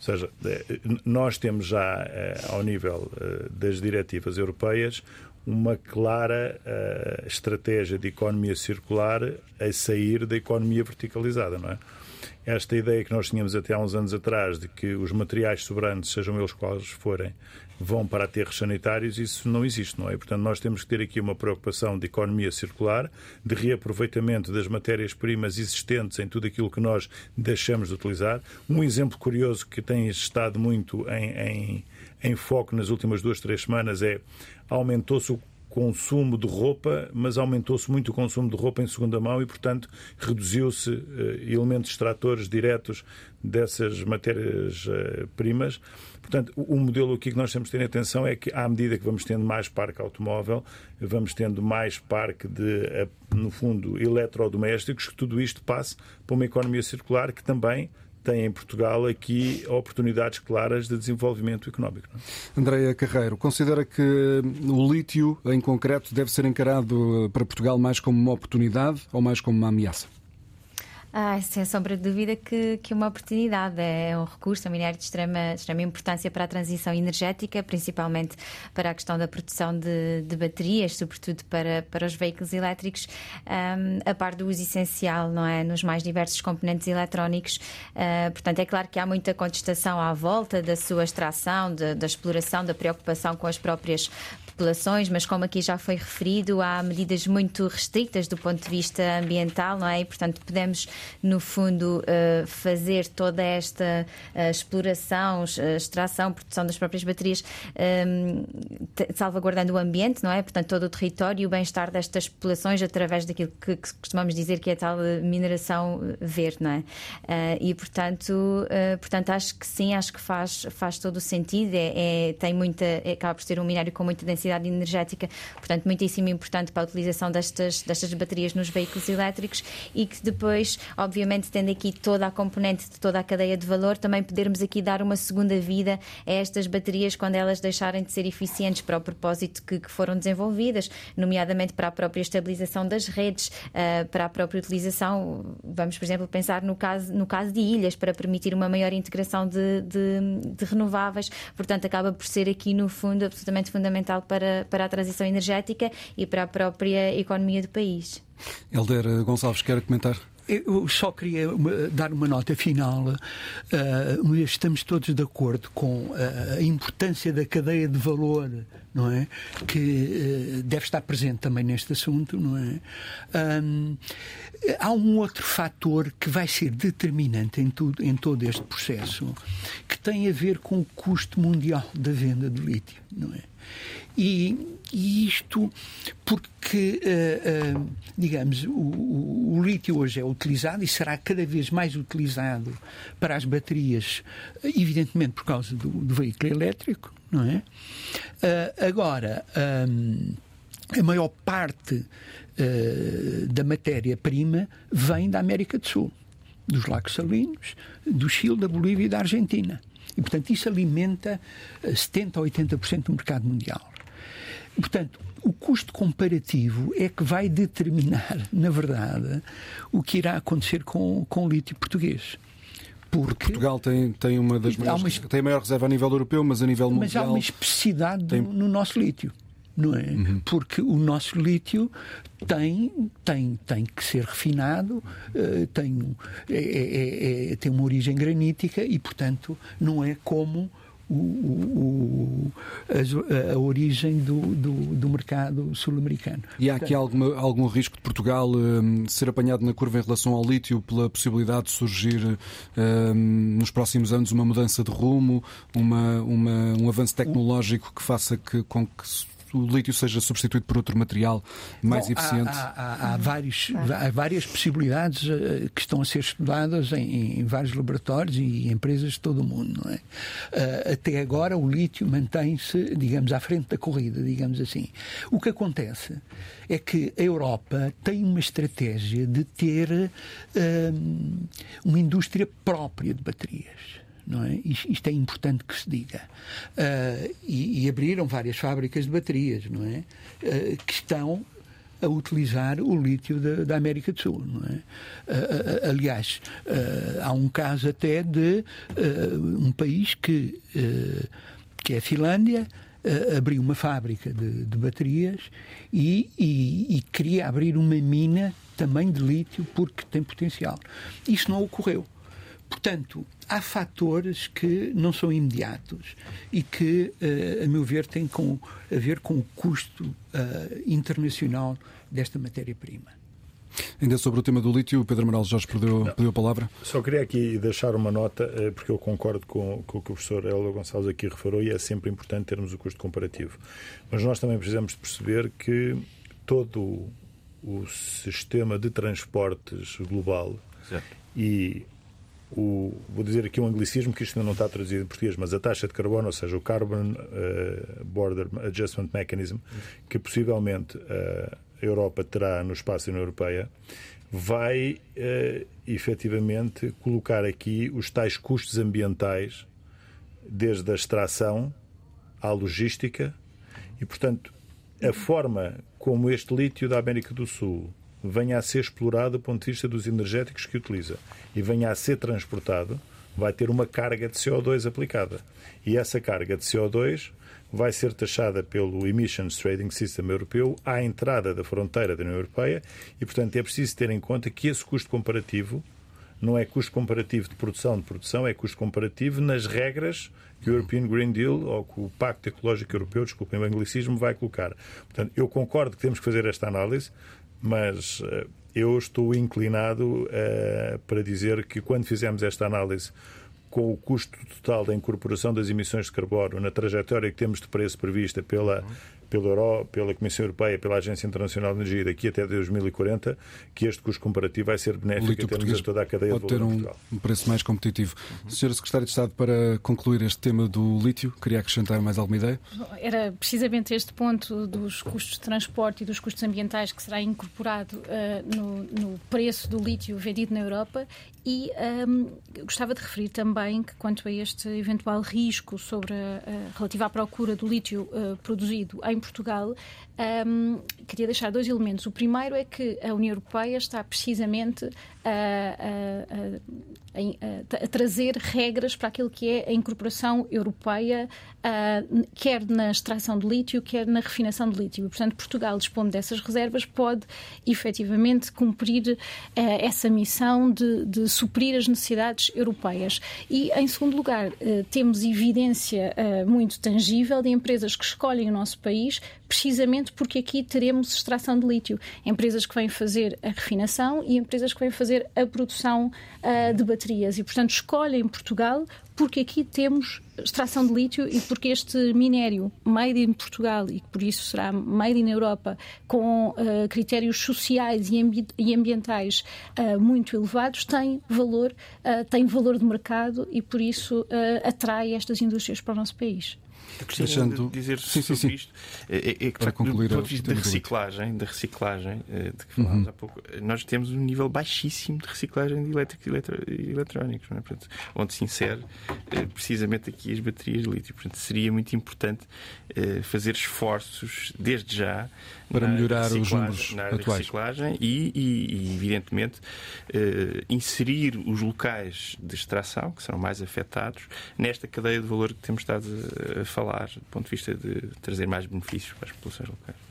seja, é, nós temos já, é, ao nível é, das diretivas europeias, uma clara uh, estratégia de economia circular a sair da economia verticalizada, não é? Esta ideia que nós tínhamos até há uns anos atrás de que os materiais sobrantes, sejam eles quais forem, vão para aterros sanitários, isso não existe, não é? Portanto, nós temos que ter aqui uma preocupação de economia circular, de reaproveitamento das matérias-primas existentes em tudo aquilo que nós deixamos de utilizar. Um exemplo curioso que tem estado muito em, em, em foco nas últimas duas, três semanas é aumentou-se o consumo de roupa, mas aumentou-se muito o consumo de roupa em segunda mão e, portanto, reduziu-se elementos extratores diretos dessas matérias-primas. Portanto, o modelo aqui que nós temos de ter atenção é que, à medida que vamos tendo mais parque automóvel, vamos tendo mais parque de, no fundo, eletrodomésticos, que tudo isto passe para uma economia circular que também tem em Portugal aqui oportunidades claras de desenvolvimento económico. É? Carreiro, considera que o lítio, em concreto, deve ser encarado para Portugal mais como uma oportunidade ou mais como uma ameaça? Ah, sem sombra de dúvida que, que uma oportunidade é um recurso, um minério de extrema, extrema importância para a transição energética, principalmente para a questão da produção de, de baterias, sobretudo para, para os veículos elétricos, um, a par do uso essencial, não é, nos mais diversos componentes eletrónicos. Uh, portanto, é claro que há muita contestação à volta da sua extração, de, da exploração, da preocupação com as próprias populações, mas como aqui já foi referido, há medidas muito restritas do ponto de vista ambiental, não é? E, portanto, podemos, no fundo, uh, fazer toda esta uh, exploração, uh, extração, produção das próprias baterias, um, salvaguardando o ambiente, não é? Portanto, todo o território e o bem-estar destas populações através daquilo que, costumamos dizer que é a tal mineração verde, não é? e, portanto, portanto, acho que sim, acho que faz, faz todo o sentido. É, é tem muita, acaba por ser um minério com muita densidade energética, portanto, muitíssimo importante para a utilização destas, destas baterias nos veículos elétricos e que depois, obviamente, tendo aqui toda a componente de toda a cadeia de valor, também podermos aqui dar uma segunda vida a estas baterias quando elas deixarem de ser eficientes para o propósito que, que foram desenvolvidas, nomeadamente para a própria estabilização das redes, uh, para a própria utilização, vamos, por exemplo, pensar no caso, no caso de ilhas, para permitir uma maior integração de, de, de renováveis. Portanto, acaba por ser aqui, no fundo, absolutamente fundamental para para, para a transição energética e para a própria economia do país. Helder Gonçalves, quer comentar? Eu só queria dar uma nota final. Uh, estamos todos de acordo com a importância da cadeia de valor, não é? Que uh, deve estar presente também neste assunto, não é? Um, há um outro fator que vai ser determinante em, tudo, em todo este processo, que tem a ver com o custo mundial da venda do lítio, não é? E, e isto porque, uh, uh, digamos, o, o, o, lítio hoje é utilizado e será cada vez mais utilizado para as baterias, evidentemente por causa do, do veículo elétrico, não é? Uh, agora, um, a maior parte da matéria-prima vem da América do Sul, dos lagos salinos, do Chile, da Bolívia e da Argentina. E, portanto, isso alimenta 70% ou 80% do mercado mundial. Portanto, o custo comparativo é que vai determinar, na verdade, o que irá acontecer com, com o lítio português. Porque Portugal tem, tem uma das maiores, uma, tem a maior reserva a nível europeu, mas a nível mundial. Mas há uma especificidade tem... no nosso lítio não é? Uhum. Porque o nosso lítio tem, tem, tem que ser refinado, uh, tem, é, é, é, tem uma origem granítica e, portanto, não é como o, o, a, a, origem do, do, do mercado sul-americano. E há aqui alguma, algum risco de Portugal um, ser apanhado na curva em relação ao lítio pela possibilidade de surgir um, nos próximos anos uma mudança de rumo, uma, uma, um avanço tecnológico que faça que, com que o lítio seja substituído por outro material mais Bom, eficiente? Há, há, há, vários, há, várias possibilidades uh, que estão a ser estudadas em, em, vários laboratórios e empresas de todo o mundo. É? Uh, até agora o lítio mantém-se, digamos, à frente da corrida, digamos assim. O que acontece é que a Europa tem uma estratégia de ter uh, uma indústria própria de baterias não é? Isto é importante que se diga. Uh, e, e, abriram várias fábricas de baterias, não é? Uh, que estão a utilizar o lítio da, da América do Sul, não é? Uh, aliás, há um caso até de um país que, que é a Finlândia, abriu uma fábrica de, de baterias e, e, e, queria abrir uma mina também de lítio porque tem potencial. Isso não ocorreu. Portanto, há fatores que não são imediatos e que, uh, a meu ver, têm com, a ver com o custo uh, internacional desta matéria-prima. Ainda sobre o tema do lítio, o Pedro Amaral Jorge perdeu, pediu a palavra. Só queria aqui deixar uma nota, eh, porque eu concordo com, com o que o professor Helder Gonçalves aqui referiu e é sempre importante termos o custo comparativo. Mas nós também precisamos de perceber que todo o sistema de transportes global Exato. e o, vou dizer aqui um anglicismo que isto ainda não está traduzido em português, mas a taxa de carbono, ou seja, o Carbon uh, Border Adjustment Mechanism, que possivelmente uh, a Europa terá no espaço da União Europeia, vai uh, efetivamente colocar aqui os tais custos ambientais, desde a extração à logística, e portanto a forma como este lítio da América do Sul venha a ser explorado do ponto de vista dos energéticos que utiliza e venha a ser transportado, vai ter uma carga de CO2 aplicada. E essa carga de CO2 vai ser taxada pelo Emissions Trading System europeu à entrada da fronteira da União Europeia e, portanto, é preciso ter em conta que esse custo comparativo não é custo comparativo de produção de produção, é custo comparativo nas regras que o European Green Deal ou que o Pacto Ecológico Europeu, desculpem o anglicismo, vai colocar. Portanto, eu concordo que temos que fazer esta análise, mas uh, eu estou inclinado uh, para dizer que quando fizemos esta análise com o custo total da incorporação das emissões de carbono na trajetória que temos de preço prevista pela pela, Euro, pela Comissão Europeia, pela Agência Internacional de Energia daqui até 2040, que este custo comparativo vai ser benéfico em termos de toda a cadeia pode de valor ter um, um preço mais competitivo. Uhum. Senhora Secretária de Estado, para concluir este tema do lítio, queria acrescentar mais alguma ideia? Era precisamente este ponto dos custos de transporte e dos custos ambientais que será incorporado uh, no, no preço do lítio vendido na Europa e um, gostava de referir também que, quanto a este eventual risco sobre a, a, relativo à procura do lítio uh, produzido em Portugal, um, queria deixar dois elementos. O primeiro é que a União Europeia está precisamente a, a, a, trazer regras para aquilo que é a incorporação europeia, uh, quer na extração de lítio, quer na refinação de lítio. portanto, Portugal, dispondo dessas reservas, pode efetivamente cumprir uh, essa missão de, de, suprir as necessidades europeias. E, em segundo lugar, uh, temos evidência muito tangível de empresas que escolhem o nosso país precisamente porque aqui teremos extração de lítio. Empresas que vêm fazer a refinação e empresas que vêm fazer a produção uh, de baterias. E, portanto, escolhem Portugal porque aqui temos extração de lítio e porque este minério made in Portugal e por isso será made in Europa com uh, critérios sociais e, ambi e ambientais uh, muito elevados tem valor uh, tem valor de mercado e por isso atrai estas indústrias para o nosso país. Eu Deixando... dizer sim, sobre sim, sim. isto é, é, é que, Para concluir do ponto de vista da reciclagem, da reciclagem eh, de que falámos uhum. há pouco, nós temos um nível baixíssimo de reciclagem de elétricos e eletro, eletrónicos, é? Portanto, onde se insere eh, precisamente aqui as baterias de lítio. Portanto, seria muito importante eh, fazer esforços desde já para melhorar os números na área atuais. reciclagem e, e, e evidentemente, inserir os locais de extração, que serão mais afetados, nesta cadeia de valor que temos estado a falar, do ponto de vista de trazer mais benefícios para as populações locais.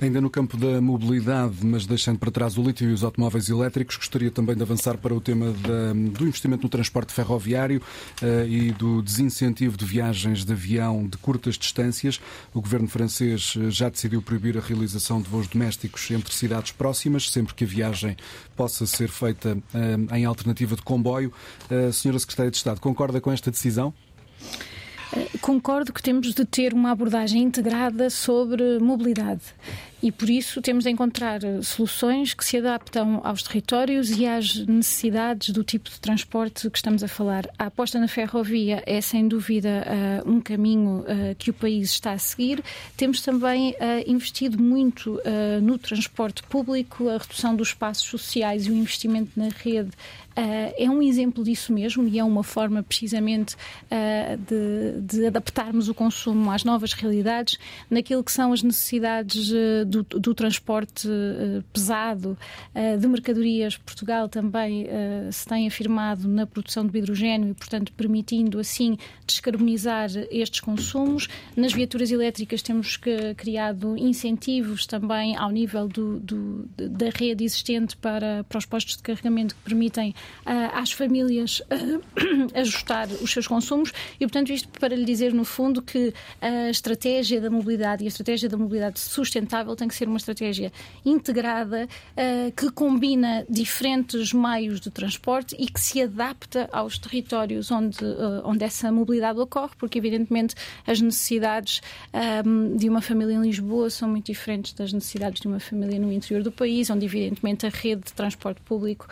Ainda no campo da mobilidade, mas deixando para trás o lítio e os automóveis elétricos, gostaria também de avançar para o tema da, do investimento no transporte ferroviário uh, e do desincentivo de viagens de avião de curtas distâncias. O governo francês eh, já decidiu proibir a realização de voos domésticos entre cidades próximas, sempre que a viagem possa ser feita uh, em alternativa de comboio. Uh, senhora Secretária de Estado, concorda com esta decisão? Concordo que temos de ter uma abordagem integrada sobre mobilidade e por isso temos de encontrar soluções que se adaptam aos territórios e às necessidades do tipo de transporte que estamos a falar. A aposta na ferrovia é sem dúvida uh, um caminho uh, que o país está a seguir. Temos também uh, investido muito no transporte público, a redução dos espaços sociais e o investimento na rede Uh, é um exemplo disso mesmo e é uma forma precisamente uh, de, de, adaptarmos o consumo às novas realidades, naquilo que são as necessidades uh, do, do, transporte pesado de mercadorias. Portugal também se tem afirmado na produção de hidrogênio e, portanto, permitindo assim descarbonizar estes consumos. Nas viaturas elétricas temos que, criado incentivos também ao nível do, do, da rede existente para, para os postos de carregamento que permitem às famílias ajustar os seus consumos e, portanto, isto para lhe dizer, no fundo, que a estratégia da mobilidade e a estratégia da mobilidade sustentável tem que ser uma estratégia integrada uh, que combina diferentes meios de transporte e que se adapta aos territórios onde, uh, onde essa mobilidade ocorre, porque evidentemente as necessidades um, de uma família em Lisboa são muito diferentes das necessidades de uma família no interior do país, onde evidentemente a rede de transporte público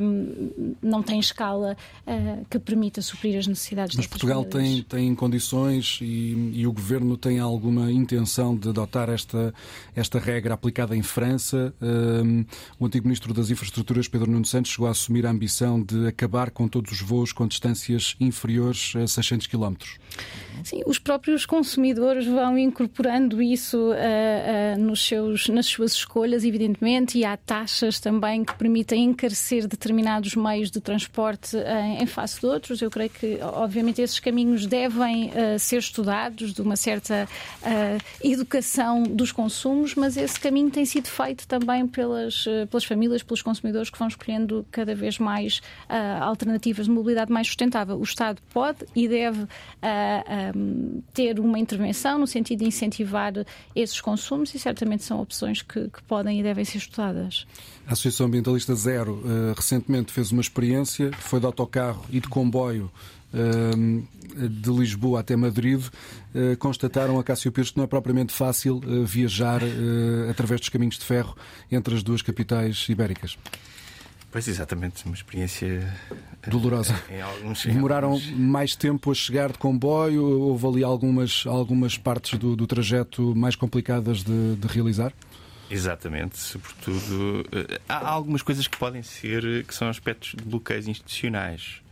um, não tem escala uh, que permita suprir as necessidades Mas Portugal tem, tem condições e, e, o Governo tem alguma intenção de adotar esta, esta regra aplicada em França. Um, o antigo Ministro das Infraestruturas, Pedro Nuno Santos, chegou a assumir a ambição de acabar com todos os voos com distâncias inferiores a 600 km. Sim, os próprios consumidores vão incorporando isso uh, uh, nos seus, nas suas escolhas, evidentemente, e há taxas também que permitem encarecer determinados meios de transporte uh, em face de outros. Eu creio que, obviamente, esses caminhos devem ser estudados de uma certa educação dos consumos, mas esse caminho tem sido feito também pelas, pelas famílias, pelos consumidores que vão escolhendo cada vez mais alternativas de mobilidade mais sustentável. O Estado pode e deve um, ter uma intervenção no sentido de incentivar esses consumos e certamente são opções que, que podem e devem ser estudadas. A Associação Ambientalista Zero uh, recentemente fez uma experiência, foi de autocarro e de comboio uh, de Lisboa até Madrid. Uh, constataram a Cássio Pires que não é propriamente fácil viajar através dos caminhos de ferro entre as duas capitais ibéricas. Pois, exatamente, uma experiência dolorosa. Em, alguns, em Demoraram alguns... mais tempo a chegar de comboio? Houve ali algumas, algumas partes do, do trajeto mais complicadas de, de realizar? Exatamente, sobretudo eh, há algumas coisas que podem ser que são aspectos de bloqueios institucionais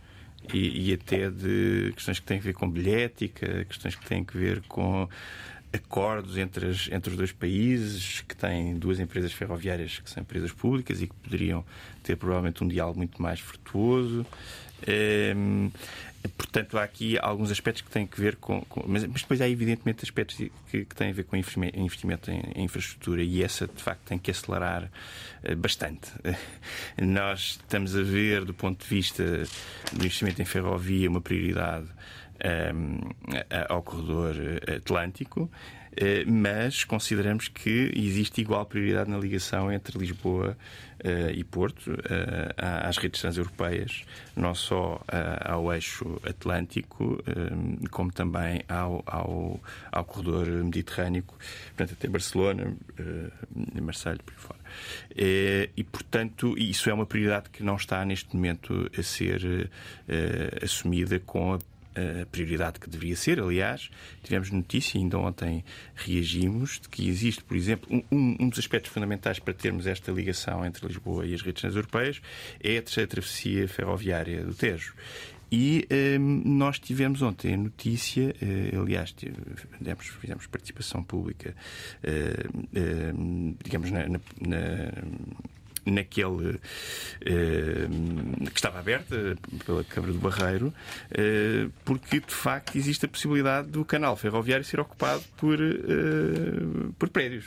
e, e até de questões que têm a ver com bilhética, questões que têm a ver com acordos entre, as, entre os dois países, que têm duas empresas ferroviárias que são empresas públicas e que poderiam ter provavelmente um diálogo muito mais frutuoso. Ehm, portanto, há aqui alguns aspectos que têm a ver com. com mas, mas, depois há, evidentemente, aspectos que, que têm a ver com investimento em, em, infraestrutura e essa, de facto, tem que acelerar uh, bastante. Nós estamos a ver, do ponto de vista do investimento em ferrovia, uma prioridade ao corredor atlântico, eh, mas consideramos que existe igual prioridade na ligação entre Lisboa uh, e Porto uh, às redes transeuropeias, não só ao eixo atlântico, como também ao, ao, ao corredor mediterrâneo, portanto, até Barcelona, Marselha, por aí fora. e, portanto, isso é uma prioridade que não está neste momento a ser assumida com a a prioridade que deveria ser. Aliás, tivemos notícia, ainda ontem reagimos, de que existe, por exemplo, um, um dos aspectos fundamentais para termos esta ligação entre Lisboa e as redes europeias é a terceira travessia ferroviária do Tejo. E um, nós tivemos ontem a notícia, uh, aliás, tivemos, fizemos participação pública, uh, uh, digamos, na, na, na naquele eh, que estava aberta pela Câmara do Barreiro, eh, porque de facto existe a possibilidade do canal ferroviário ser ocupado por, eh, por prédios.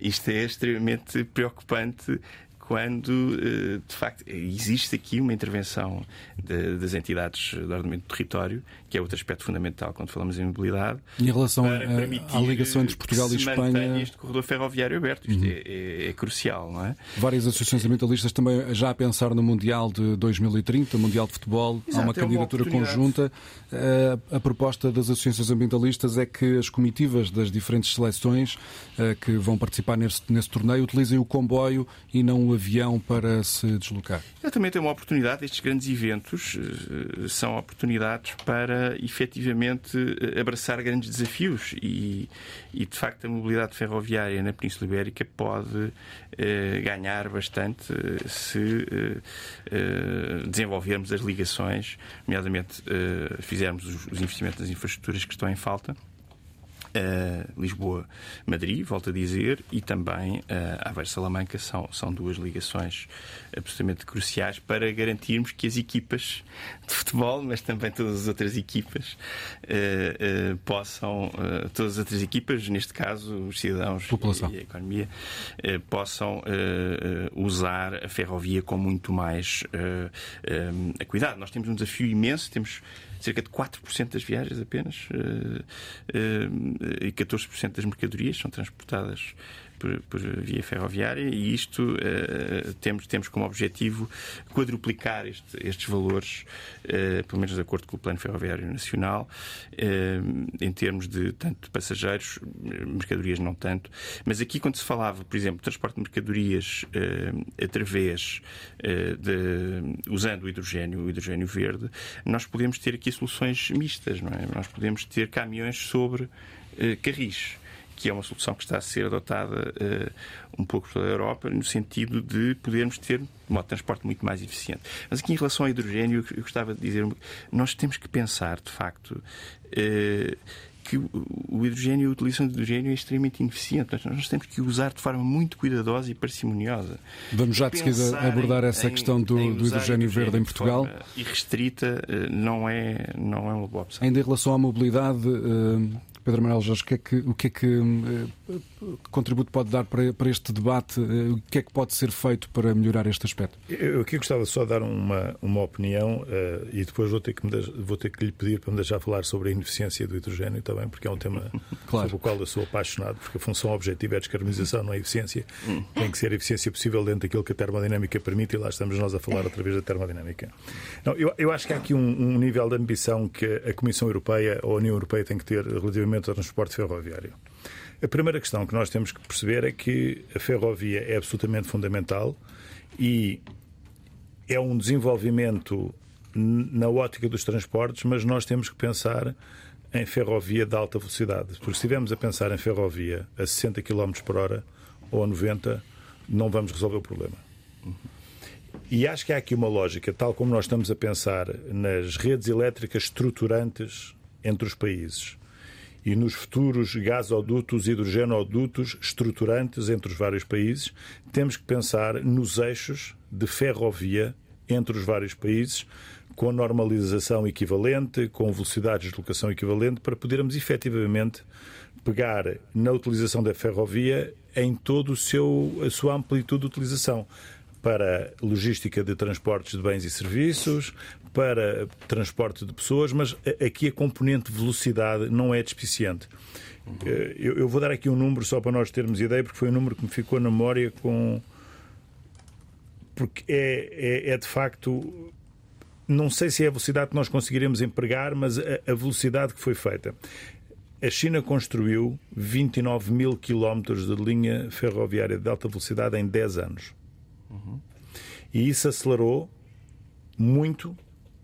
Isto é extremamente preocupante quando, eh, de facto, existe aqui uma intervenção de, das entidades de ordenamento do território, que é outro aspecto fundamental quando falamos em mobilidade. Em relação à ligação entre Portugal e Espanha. este corredor ferroviário aberto. Isto uhum. é, é, é, crucial, não é? Várias associações ambientalistas também já a pensar no Mundial de 2030, Mundial de Futebol. Exato, Há uma é candidatura uma conjunta. A, eh, a proposta das associações ambientalistas é que as comitivas das diferentes seleções eh, que vão participar nesse, nesse torneio utilizem o comboio e não o avião para se deslocar. Exatamente, é uma oportunidade. Estes grandes eventos uh, são oportunidades para efetivamente eh, abraçar grandes desafios e, e, de facto, a mobilidade ferroviária na Península Ibérica pode uh, ganhar bastante uh, se desenvolvermos as ligações, nomeadamente fizermos os, os investimentos nas infraestruturas que estão em falta uh, Lisboa-Madrid, volto a dizer, e também uh, Aveiro-Salamanca são, são duas ligações absolutamente cruciais para garantirmos que as equipas de futebol, mas também todas as outras equipas, uh, uh, possam, todas as outras equipas, neste caso os cidadãos População. e a economia, possam usar a ferrovia com muito mais cuidado. Nós temos um desafio imenso, temos cerca de 4% das viagens apenas uh, uh, e 14% das mercadorias são transportadas por, por via ferroviária e isto uh, temos, temos como objetivo quadruplicar este, estes valores, uh, pelo menos de acordo com o Plano Ferroviário Nacional, uh, em termos de tanto de passageiros, mercadorias não tanto. Mas aqui, quando se falava, por exemplo, de transporte de mercadorias através de. usando o hidrogênio, o hidrogênio verde, nós podemos ter aqui soluções mistas, não é? Nós podemos ter caminhões sobre carris que é uma solução que está a ser adotada uh, um pouco por toda a Europa, no sentido de podermos ter um modo de transporte muito mais eficiente. Mas aqui, em relação ao hidrogênio, eu gostava de dizer, nós temos que pensar, de facto, uh, que o hidrogênio, a utilização de hidrogênio é extremamente ineficiente. Nós temos que usar de forma muito cuidadosa e parcimoniosa. Vamos já de seguida abordar essa em, questão do, do hidrogênio verde em Portugal. E restrita eh, não é, não é uma boa opção. Ainda em relação à mobilidade, Pedro Manuel Jorge, o que é que, o que, é que uh, contributo pode dar para, para este debate? Uh, o que é que pode ser feito para melhorar este aspecto? Eu aqui gostava só de dar uma, uma opinião uh, e depois vou ter, que me, vou ter que lhe pedir para me deixar falar sobre a ineficiência do hidrogênio também, porque é um tema claro. sobre o qual eu sou apaixonado, porque a função objetiva é a descarbonização, não é eficiência. Tem que ser a eficiência possível dentro daquilo que a termodinâmica permite e lá estamos nós a falar através da termodinâmica. Não, eu, eu acho que há aqui um, um nível de ambição que a Comissão Europeia ou a União Europeia tem que ter relativamente ao transporte ferroviário. A primeira questão que nós temos que perceber é que a ferrovia é absolutamente fundamental e é um desenvolvimento na ótica dos transportes, mas nós temos que pensar em ferrovia de alta velocidade. Porque se estivermos a pensar em ferrovia a 60 km por hora ou a 90, não vamos resolver o problema. E acho que há aqui uma lógica, tal como nós estamos a pensar nas redes elétricas estruturantes entre os países e nos futuros gasodutos hidrogenodutos estruturantes entre os vários países, temos que pensar nos eixos de ferrovia entre os vários países, com normalização equivalente, com velocidades de deslocação equivalente, para podermos efetivamente pegar na utilização da ferrovia em seu a sua amplitude de utilização para logística de transportes de bens e serviços, para transporte de pessoas, mas aqui a componente velocidade não é despiciente. Eh, eu vou dar aqui um número só para nós termos ideia, porque foi um número que me ficou na memória com. Porque é, é, é de facto. Não sei se é a velocidade que nós conseguiremos empregar, mas a, a velocidade que foi feita. A China construiu 29 mil quilómetros de linha ferroviária de alta velocidade em 10 anos. E isso acelerou muito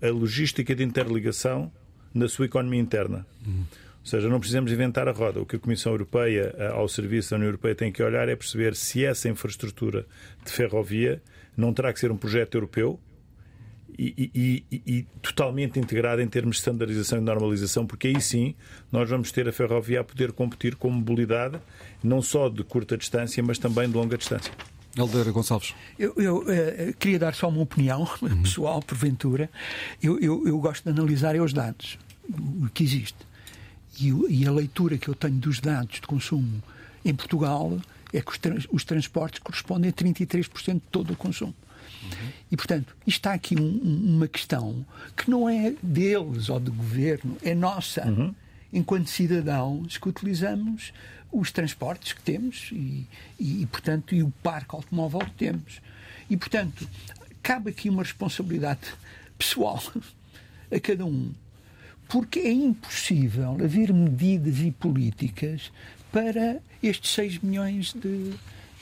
a logística de interligação na sua economia interna. Uhum. Ou seja, não precisamos inventar a roda. O que a Comissão Europeia, ao serviço da União Europeia, tem que olhar é perceber se essa infraestrutura de ferrovia não terá que ser um projeto europeu e, e, e, e totalmente integrada em termos de standardização e normalização, porque aí sim nós vamos ter a ferrovia a poder competir com mobilidade, não só de curta distância, mas também de longa distância. Helder Gonçalves. Eu, eu uh, queria dar só uma opinião uhum. pessoal, porventura. Eu, eu, eu, gosto de analisar é os dados, o que existe. E, e, a leitura que eu tenho dos dados de consumo em Portugal é que os, trans, os transportes correspondem a 33% de todo o consumo. Uhum. E, portanto, está aqui um, uma questão que não é deles ou do governo, é nossa, uhum. enquanto cidadãos que utilizamos os transportes que temos e, e, portanto, e o parque automóvel que temos. E, portanto, cabe aqui uma responsabilidade pessoal a cada um, porque é impossível haver medidas e políticas para estes 6 milhões de,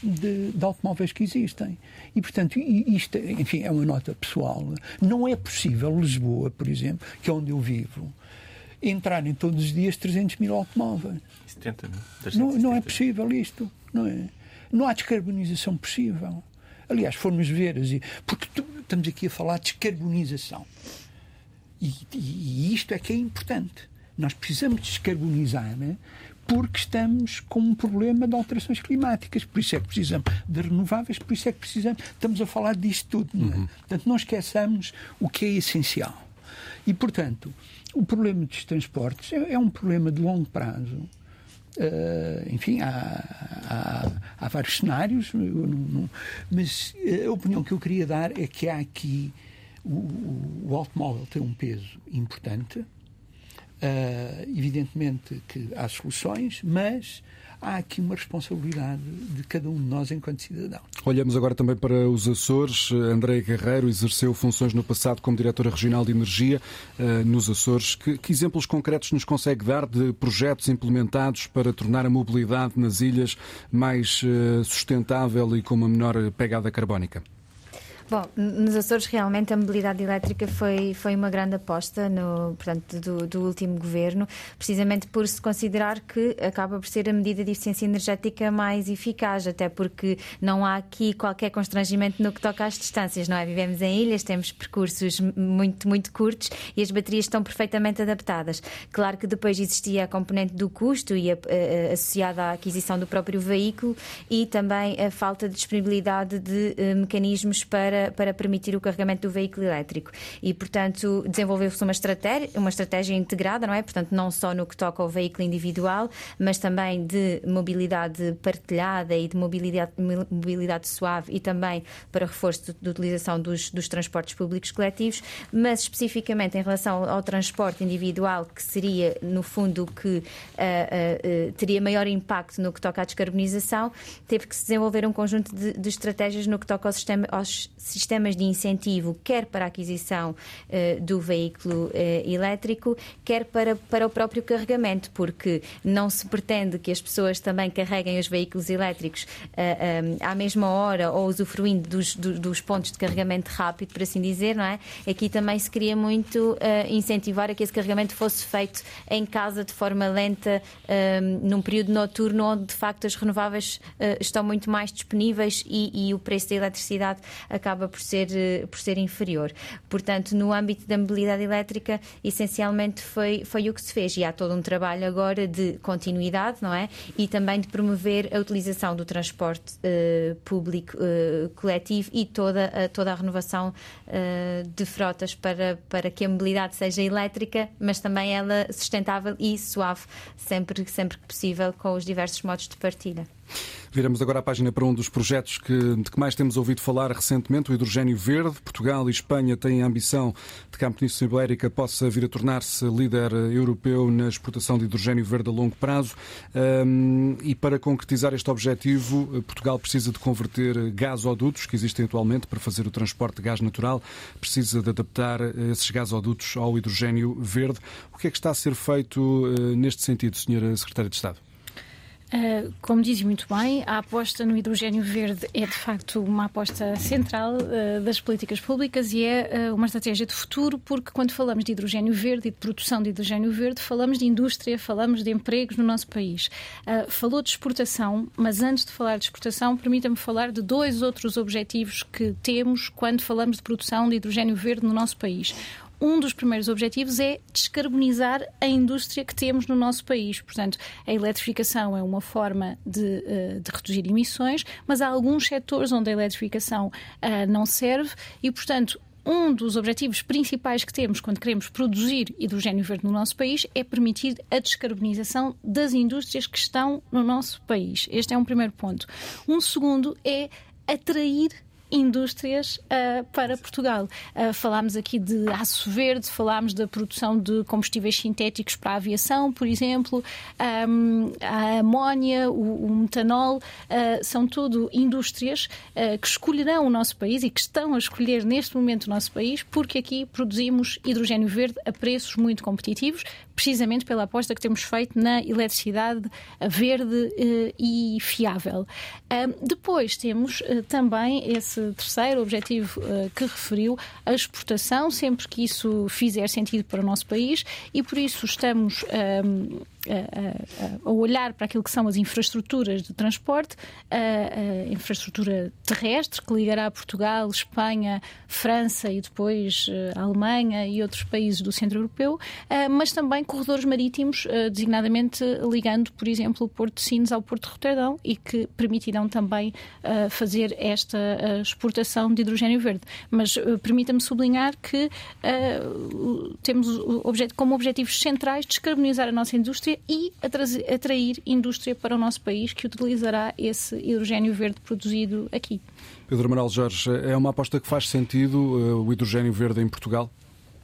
de, de, automóveis que existem. E, portanto, isto, enfim, é uma nota pessoal. Não é possível Lisboa, por exemplo, que é onde eu vivo, entrarem todos os dias 300 mil automóveis. 70 mil. Não, não é possível isto. Não, é? não há descarbonização possível. Aliás, formos ver, porque tu, estamos aqui a falar de descarbonização. E, e, isto é que é importante. Nós precisamos descarbonizar né? porque estamos com um problema de alterações climáticas. Por isso é que precisamos de renováveis, por isso é que precisamos. Estamos a falar disto tudo. Não é? Uhum. Portanto, não esqueçamos o que é essencial. E, portanto, o problema dos transportes é, é um problema de longo prazo. Uh, enfim, há, há, há, vários cenários, não, não, mas a opinião que eu queria dar é que há aqui o, o automóvel tem um peso importante. Uh, evidentemente que há soluções, mas há aqui uma responsabilidade de cada um de nós enquanto cidadão. Olhamos agora também para os Açores. André Guerreiro exerceu funções no passado como diretora regional de energia uh, nos Açores. Que, que, exemplos concretos nos consegue dar de projetos implementados para tornar a mobilidade nas ilhas mais uh, sustentável e com uma menor pegada carbónica? Bom, nos Açores realmente a mobilidade elétrica foi, foi uma grande aposta no, portanto, do, do, último governo, precisamente por se considerar que acaba por ser a medida de eficiência energética mais eficaz, até porque não há aqui qualquer constrangimento no que toca às distâncias, não é? Vivemos em ilhas, temos percursos muito, muito curtos e as baterias estão perfeitamente adaptadas. Claro que depois existia a componente do custo e a, a, associada à aquisição do próprio veículo e também a falta de disponibilidade de uh, mecanismos para para, para permitir o carregamento do veículo elétrico. E, portanto, desenvolveu-se uma estratégia, uma estratégia integrada, não é? Portanto, não só no que toca ao veículo individual, mas também de mobilidade partilhada e de mobilidade, mobilidade suave e também para reforço de utilização dos, dos transportes públicos coletivos, mas especificamente em relação ao, transporte individual, que seria, no fundo, que uh, uh, teria maior impacto no que toca à descarbonização, teve que se desenvolver um conjunto de, de estratégias no que toca ao sistema, aos sistemas de incentivo, quer para a aquisição uh, do veículo uh, elétrico, quer para, para o próprio carregamento, porque não se pretende que as pessoas também carreguem os veículos elétricos uh, um, à mesma hora ou usufruindo dos, do, dos pontos de carregamento rápido, por assim dizer, não é? Aqui também se queria muito incentivar a que esse carregamento fosse feito em casa de forma lenta, um, num período noturno onde de facto as renováveis estão muito mais disponíveis e, e o preço da eletricidade acaba acaba por ser, eh, por ser inferior. Portanto, no âmbito da mobilidade elétrica, essencialmente foi, foi o que se fez. E há todo um trabalho agora de continuidade, não é? E também de promover a utilização do transporte uh, público uh, coletivo e toda, uh, toda a renovação de frotas para, para que a mobilidade seja elétrica, mas também ela sustentável e suave, sempre, sempre que possível, com os diversos modos de partilha. Viramos agora a página para um dos projetos que, de que mais temos ouvido falar recentemente, o hidrogênio verde. Portugal e Espanha têm a ambição de que a Península Ibérica possa vir a tornar-se líder europeu na exportação de hidrogênio verde a longo prazo. Um, e para concretizar este objetivo, Portugal precisa de converter gasodutos que existem atualmente para fazer o transporte de gás natural, precisa de adaptar esses gasodutos ao hidrogênio verde. O que é que está a ser feito uh, neste sentido, Senhora Secretária de Estado? Uh, como diz muito bem, a aposta no hidrogênio verde é de facto uma aposta central uh, das políticas públicas e é uh, uma estratégia de futuro, porque quando falamos de hidrogênio verde e de produção de hidrogênio verde, falamos de indústria, falamos de empregos no nosso país. falou de exportação, mas antes de falar de exportação, permita-me falar de dois outros objetivos que temos quando falamos de produção de hidrogênio verde no nosso país um dos primeiros objetivos é descarbonizar a indústria que temos no nosso país. Portanto, a eletrificação é uma forma de, eh, de reduzir emissões, mas há alguns setores onde a eletrificação uh, não serve e, portanto, um dos objetivos principais que temos quando queremos produzir hidrogênio verde no nosso país é permitir a descarbonização das indústrias que estão no nosso país. Este é um primeiro ponto. Um segundo é atrair indústrias uh, para Portugal. Uh, falámos aqui de aço verde, falámos da produção de combustíveis sintéticos para a aviação, por exemplo, um, a amónia, o, o metanol, uh, são tudo indústrias que escolherão o nosso país e que estão a escolher neste momento o nosso país, porque aqui produzimos hidrogênio verde a preços muito competitivos, precisamente pela aposta que temos feito na eletricidade verde e fiável. depois temos também esse esse terceiro objetivo uh, que referiu, a exportação, sempre que isso fizer sentido para o nosso país, e por isso estamos. Um, ehm, a, a, olhar para aquilo que são as infraestruturas de transporte, a, a, infraestrutura terrestre que ligará Portugal, Espanha, França e depois eh, a Alemanha e outros países do centro europeu, eh, mas também corredores marítimos, eh, designadamente ligando, por exemplo, o Porto de Sines ao Porto de Roterdão e que permitirão também fazer esta exportação de hidrogênio verde. Mas permita-me sublinhar que temos como objetivos centrais descarbonizar a nossa indústria e atrair indústria para o nosso país que utilizará esse hidrogênio verde produzido aqui. Pedro Amaral Jorge, é uma aposta que faz sentido uh, o hidrogênio verde em Portugal?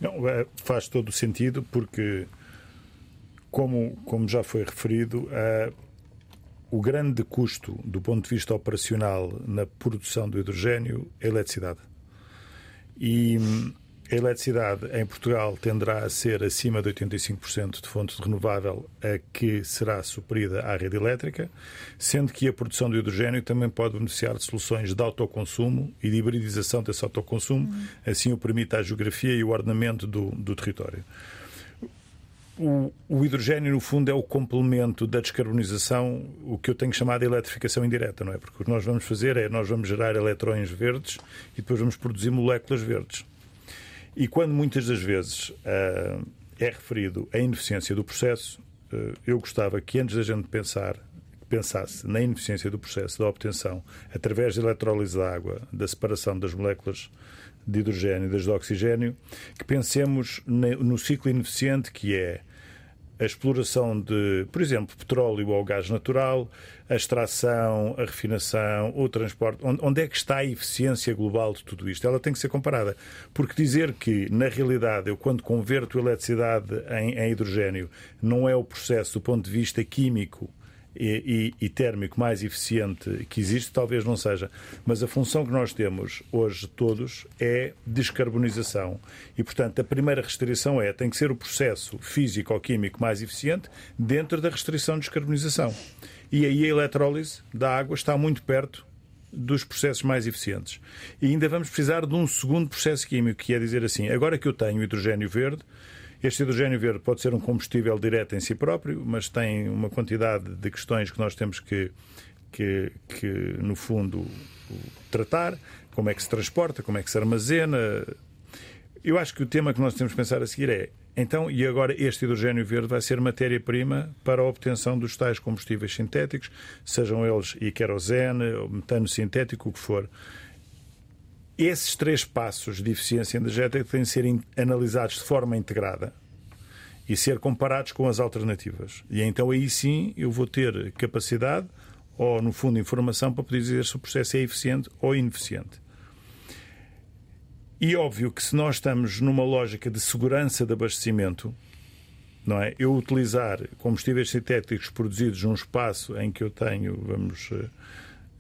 Não, é, faz todo o sentido porque, como, como já foi referido, uh, o grande custo do ponto de vista operacional na produção do hidrogênio é a eletricidade. E hum, a eletricidade em Portugal tenderá a ser acima de 85% de fonte renovável a que será suprida à rede elétrica, sendo que a produção de hidrogênio também pode beneficiar de soluções de autoconsumo e de hibridização desse autoconsumo, uhum. assim o permite a geografia e o ordenamento do, do território. O, o, hidrogênio, no fundo, é o complemento da descarbonização, o que eu tenho chamado de eletrificação indireta, não é? Porque o que nós vamos fazer é nós vamos gerar eletrões verdes e depois vamos produzir moléculas verdes. E quando muitas das vezes uh, é referido a ineficiência do processo, uh, eu gostava que antes da gente pensar pensasse na ineficiência do processo da obtenção através da eletrólise da água, da separação das moléculas de hidrogênio e das de oxigênio, que pensemos no ciclo ineficiente que é a exploração de, por exemplo, petróleo ou gás natural, a extração, a refinação, o transporte. Onde é que está a eficiência global de tudo isto? Ela tem que ser comparada. Porque dizer que, na realidade, eu quando converto eletricidade em, em hidrogênio, não é o processo do ponto de vista químico e, e, e, térmico mais eficiente que existe, talvez não seja. Mas a função que nós temos hoje todos é descarbonização. E, portanto, a primeira restrição é tem que ser o processo físico ou químico mais eficiente dentro da restrição de descarbonização. E aí a eletrólise da água está muito perto dos processos mais eficientes. E ainda vamos precisar de um segundo processo químico, que é dizer assim: agora que eu tenho hidrogênio verde, este hidrogênio verde pode ser um combustível direto em si próprio, mas tem uma quantidade de questões que nós temos que, que, que no fundo, tratar. Como é que se transporta, como é que se armazena. Eu acho que o tema que nós temos que pensar a seguir é então, e agora este hidrogênio verde vai ser matéria-prima para a obtenção dos tais combustíveis sintéticos, sejam eles e querosene, ou metano sintético, o que for. Esses três passos de eficiência energética têm de ser analisados de forma integrada e ser comparados com as alternativas. E então aí sim eu vou ter capacidade ou, no fundo, informação para poder dizer se o processo é eficiente ou ineficiente. E óbvio que se nós estamos numa lógica de segurança de abastecimento, não é? Eu utilizar combustíveis sintéticos produzidos num espaço em que eu tenho, vamos, eh,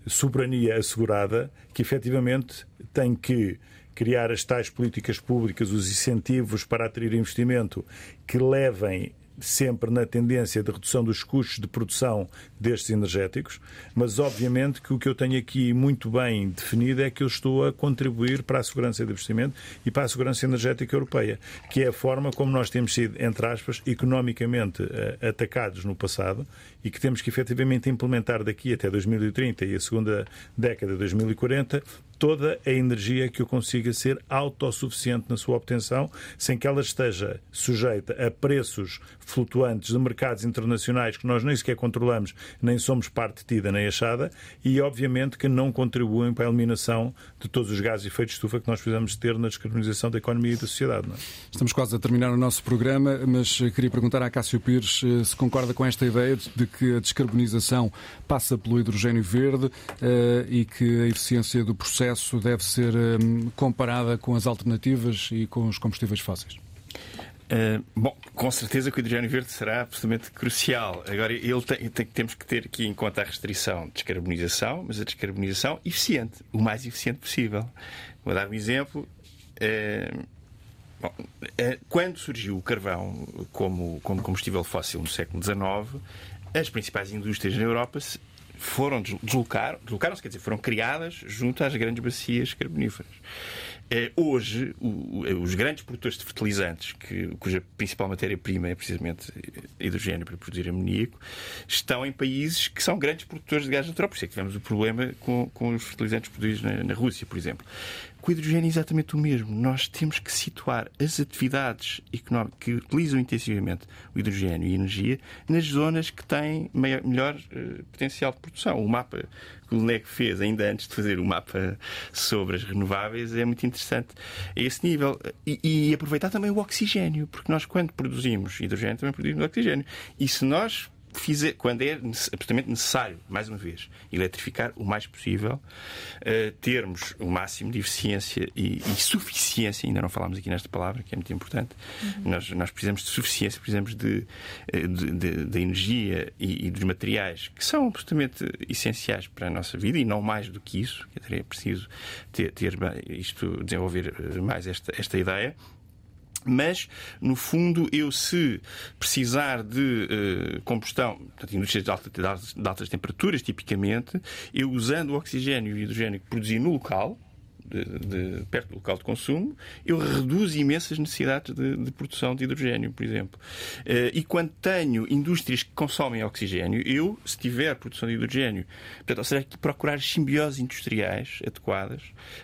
soberania assegurada, que efetivamente tem que criar as tais políticas públicas, os incentivos para atrair investimento que levem sempre na tendência de redução dos custos de produção destes energéticos, mas obviamente que o que eu tenho aqui muito bem definido é que eu estou a contribuir para a segurança de investimento e para a segurança energética europeia, que é a forma como nós temos sido, entre aspas, economicamente uh, atacados no passado e que temos que efetivamente implementar daqui até 2030 e a segunda década de 2040 toda a energia que eu consiga ser autossuficiente na sua obtenção, sem que ela esteja sujeita a preços flutuantes de mercados internacionais que nós nem sequer controlamos, nem somos parte tida nem achada, e obviamente que não contribuem para a eliminação de todos os gases de efeito de estufa que nós precisamos ter na descarbonização da economia e da sociedade. É? Estamos quase a terminar o nosso programa, mas queria perguntar a Cássio Pires eh, se concorda com esta ideia de que a descarbonização passa pelo hidrogênio verde eh, e que a eficiência do processo deve ser eh, comparada com as alternativas e com os combustíveis fósseis. Uh, bom, com certeza que o hidrogênio verde será absolutamente crucial. Agora, ele tem, tem, temos que ter aqui em conta a restrição de descarbonização, mas a descarbonização eficiente, o mais eficiente possível. Vou dar um exemplo. Uh, bom, uh, quando surgiu o carvão como, como combustível fóssil no século XIX, as principais indústrias na Europa foram deslocar, deslocaram-se, quer dizer, foram criadas junto às grandes bacias carboníferas. É, hoje, os grandes produtores de fertilizantes, que, cuja principal matéria-prima é precisamente hidrogênio para produzir amoníaco, estão em países que são grandes produtores de gás natural. Por isso é que tivemos o problema com, os fertilizantes produzidos na Rússia, por exemplo. Com o hidrogênio é exatamente o mesmo. Nós temos que situar as atividades económicas que utilizam intensivamente o hidrogênio e energia nas zonas que têm maior, melhor uh, potencial de produção. O mapa que o LNEC fez ainda antes de fazer o mapa sobre as renováveis é muito interessante a esse nível. E, e aproveitar também o oxigênio, porque nós, quando produzimos hidrogênio, também produzimos oxigênio. E se nós fizer, quando é absolutamente necessário, mais uma vez, eletrificar o mais possível, uh, termos o máximo de eficiência e, e, suficiência, ainda não falámos aqui nesta palavra, que é muito importante. Uhum. Nós, nós precisamos de suficiência, precisamos de, eh, de energia e, e, dos materiais que são absolutamente essenciais para a nossa vida e não mais do que isso. É preciso ter, ter isto, desenvolver eh, mais esta, esta ideia. Mas, no fundo, eu se precisar de uh, combustão, portanto, indústrias de, alta, de, altas temperaturas, tipicamente, eu usando o oxigênio e o hidrogênio que produzi no local, de, de, perto do local de consumo, eu reduzo imensas necessidades de, de produção de hidrogênio, por exemplo. Uh, e quando tenho indústrias que consomem oxigênio, eu, se tiver produção de hidrogênio, portanto, ou seja, procurar simbioses industriais adequadas,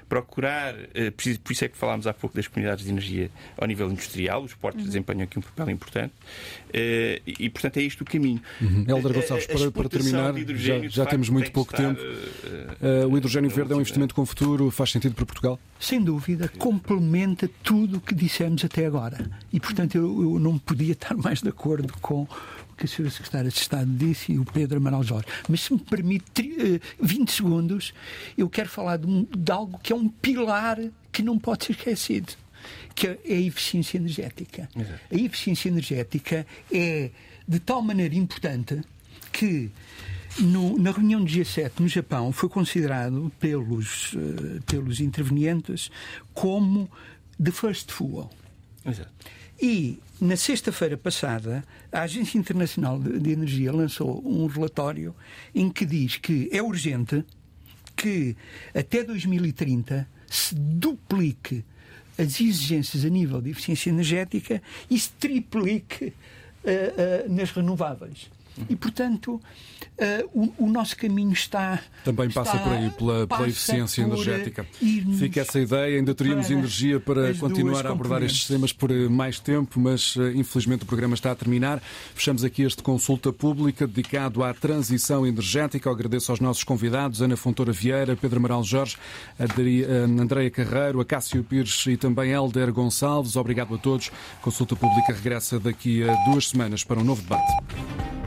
procurar, uh, por isso é que falámos há pouco das comunidades de energia ao nível industrial, os portos uhum. desempenham aqui um papel importante, uh, e, portanto, é isto o caminho. Uhum. Helder Gonçalves, para, para terminar, já, já temos muito pouco tempo. o hidrogênio verde é um investimento com futuro, faz sentido para Portugal? Sem dúvida, complementa tudo o que dissemos até agora. E, portanto, eu, eu não podia estar mais de acordo com o que a Sra. Secretária de Estado disse e o Pedro Amaral Jorge. Mas, se me permite 20 eh, segundos, eu quero falar de, um, de algo que é um pilar que não pode ser esquecido que é a eficiência energética. Exato. A eficiência energética é de tal maneira importante que no, na reunião do G7 no Japão foi considerado pelos, uh, pelos intervenientes como the first fuel. Exato. E na sexta-feira passada, a Agência Internacional de Energia lançou um relatório em que diz que é urgente que até 2030 se duplique as exigências a nível de eficiência energética e se triplique uh, uh, nas renováveis. E, portanto, uh, o, o, nosso caminho está. Também está, passa por aí, pela, pela eficiência energética. Fica essa ideia, ainda teríamos energia para continuar a abordar estes temas por eh, mais tempo, mas uh, infelizmente o programa está a terminar. Fechamos aqui este consulta pública dedicado à transição energética. Eu agradeço aos nossos convidados, Ana Fontoura Vieira, Pedro Amaral Jorge, Andreia Carreiro, a Cássio Pires e também Helder Gonçalves. Obrigado a todos. Consulta pública regressa daqui a duas semanas para um novo debate.